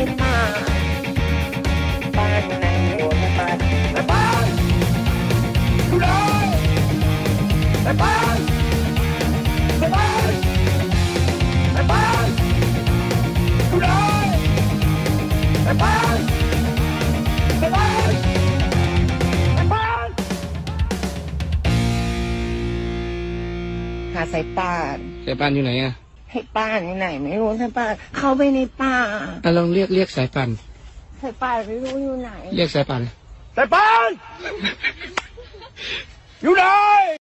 E: หาสายป่าน
F: สายป่านอยู่ไหนอะ
E: ให้ป้านไหนไม่รู้สายป่านเข้าไปในป่า
F: อะลองเรียกเรียกสายป่าน
E: สายป่านไม่รู้อยู่ไหน
F: เรียกสายป่าน
E: สายป่านอยู่ไหน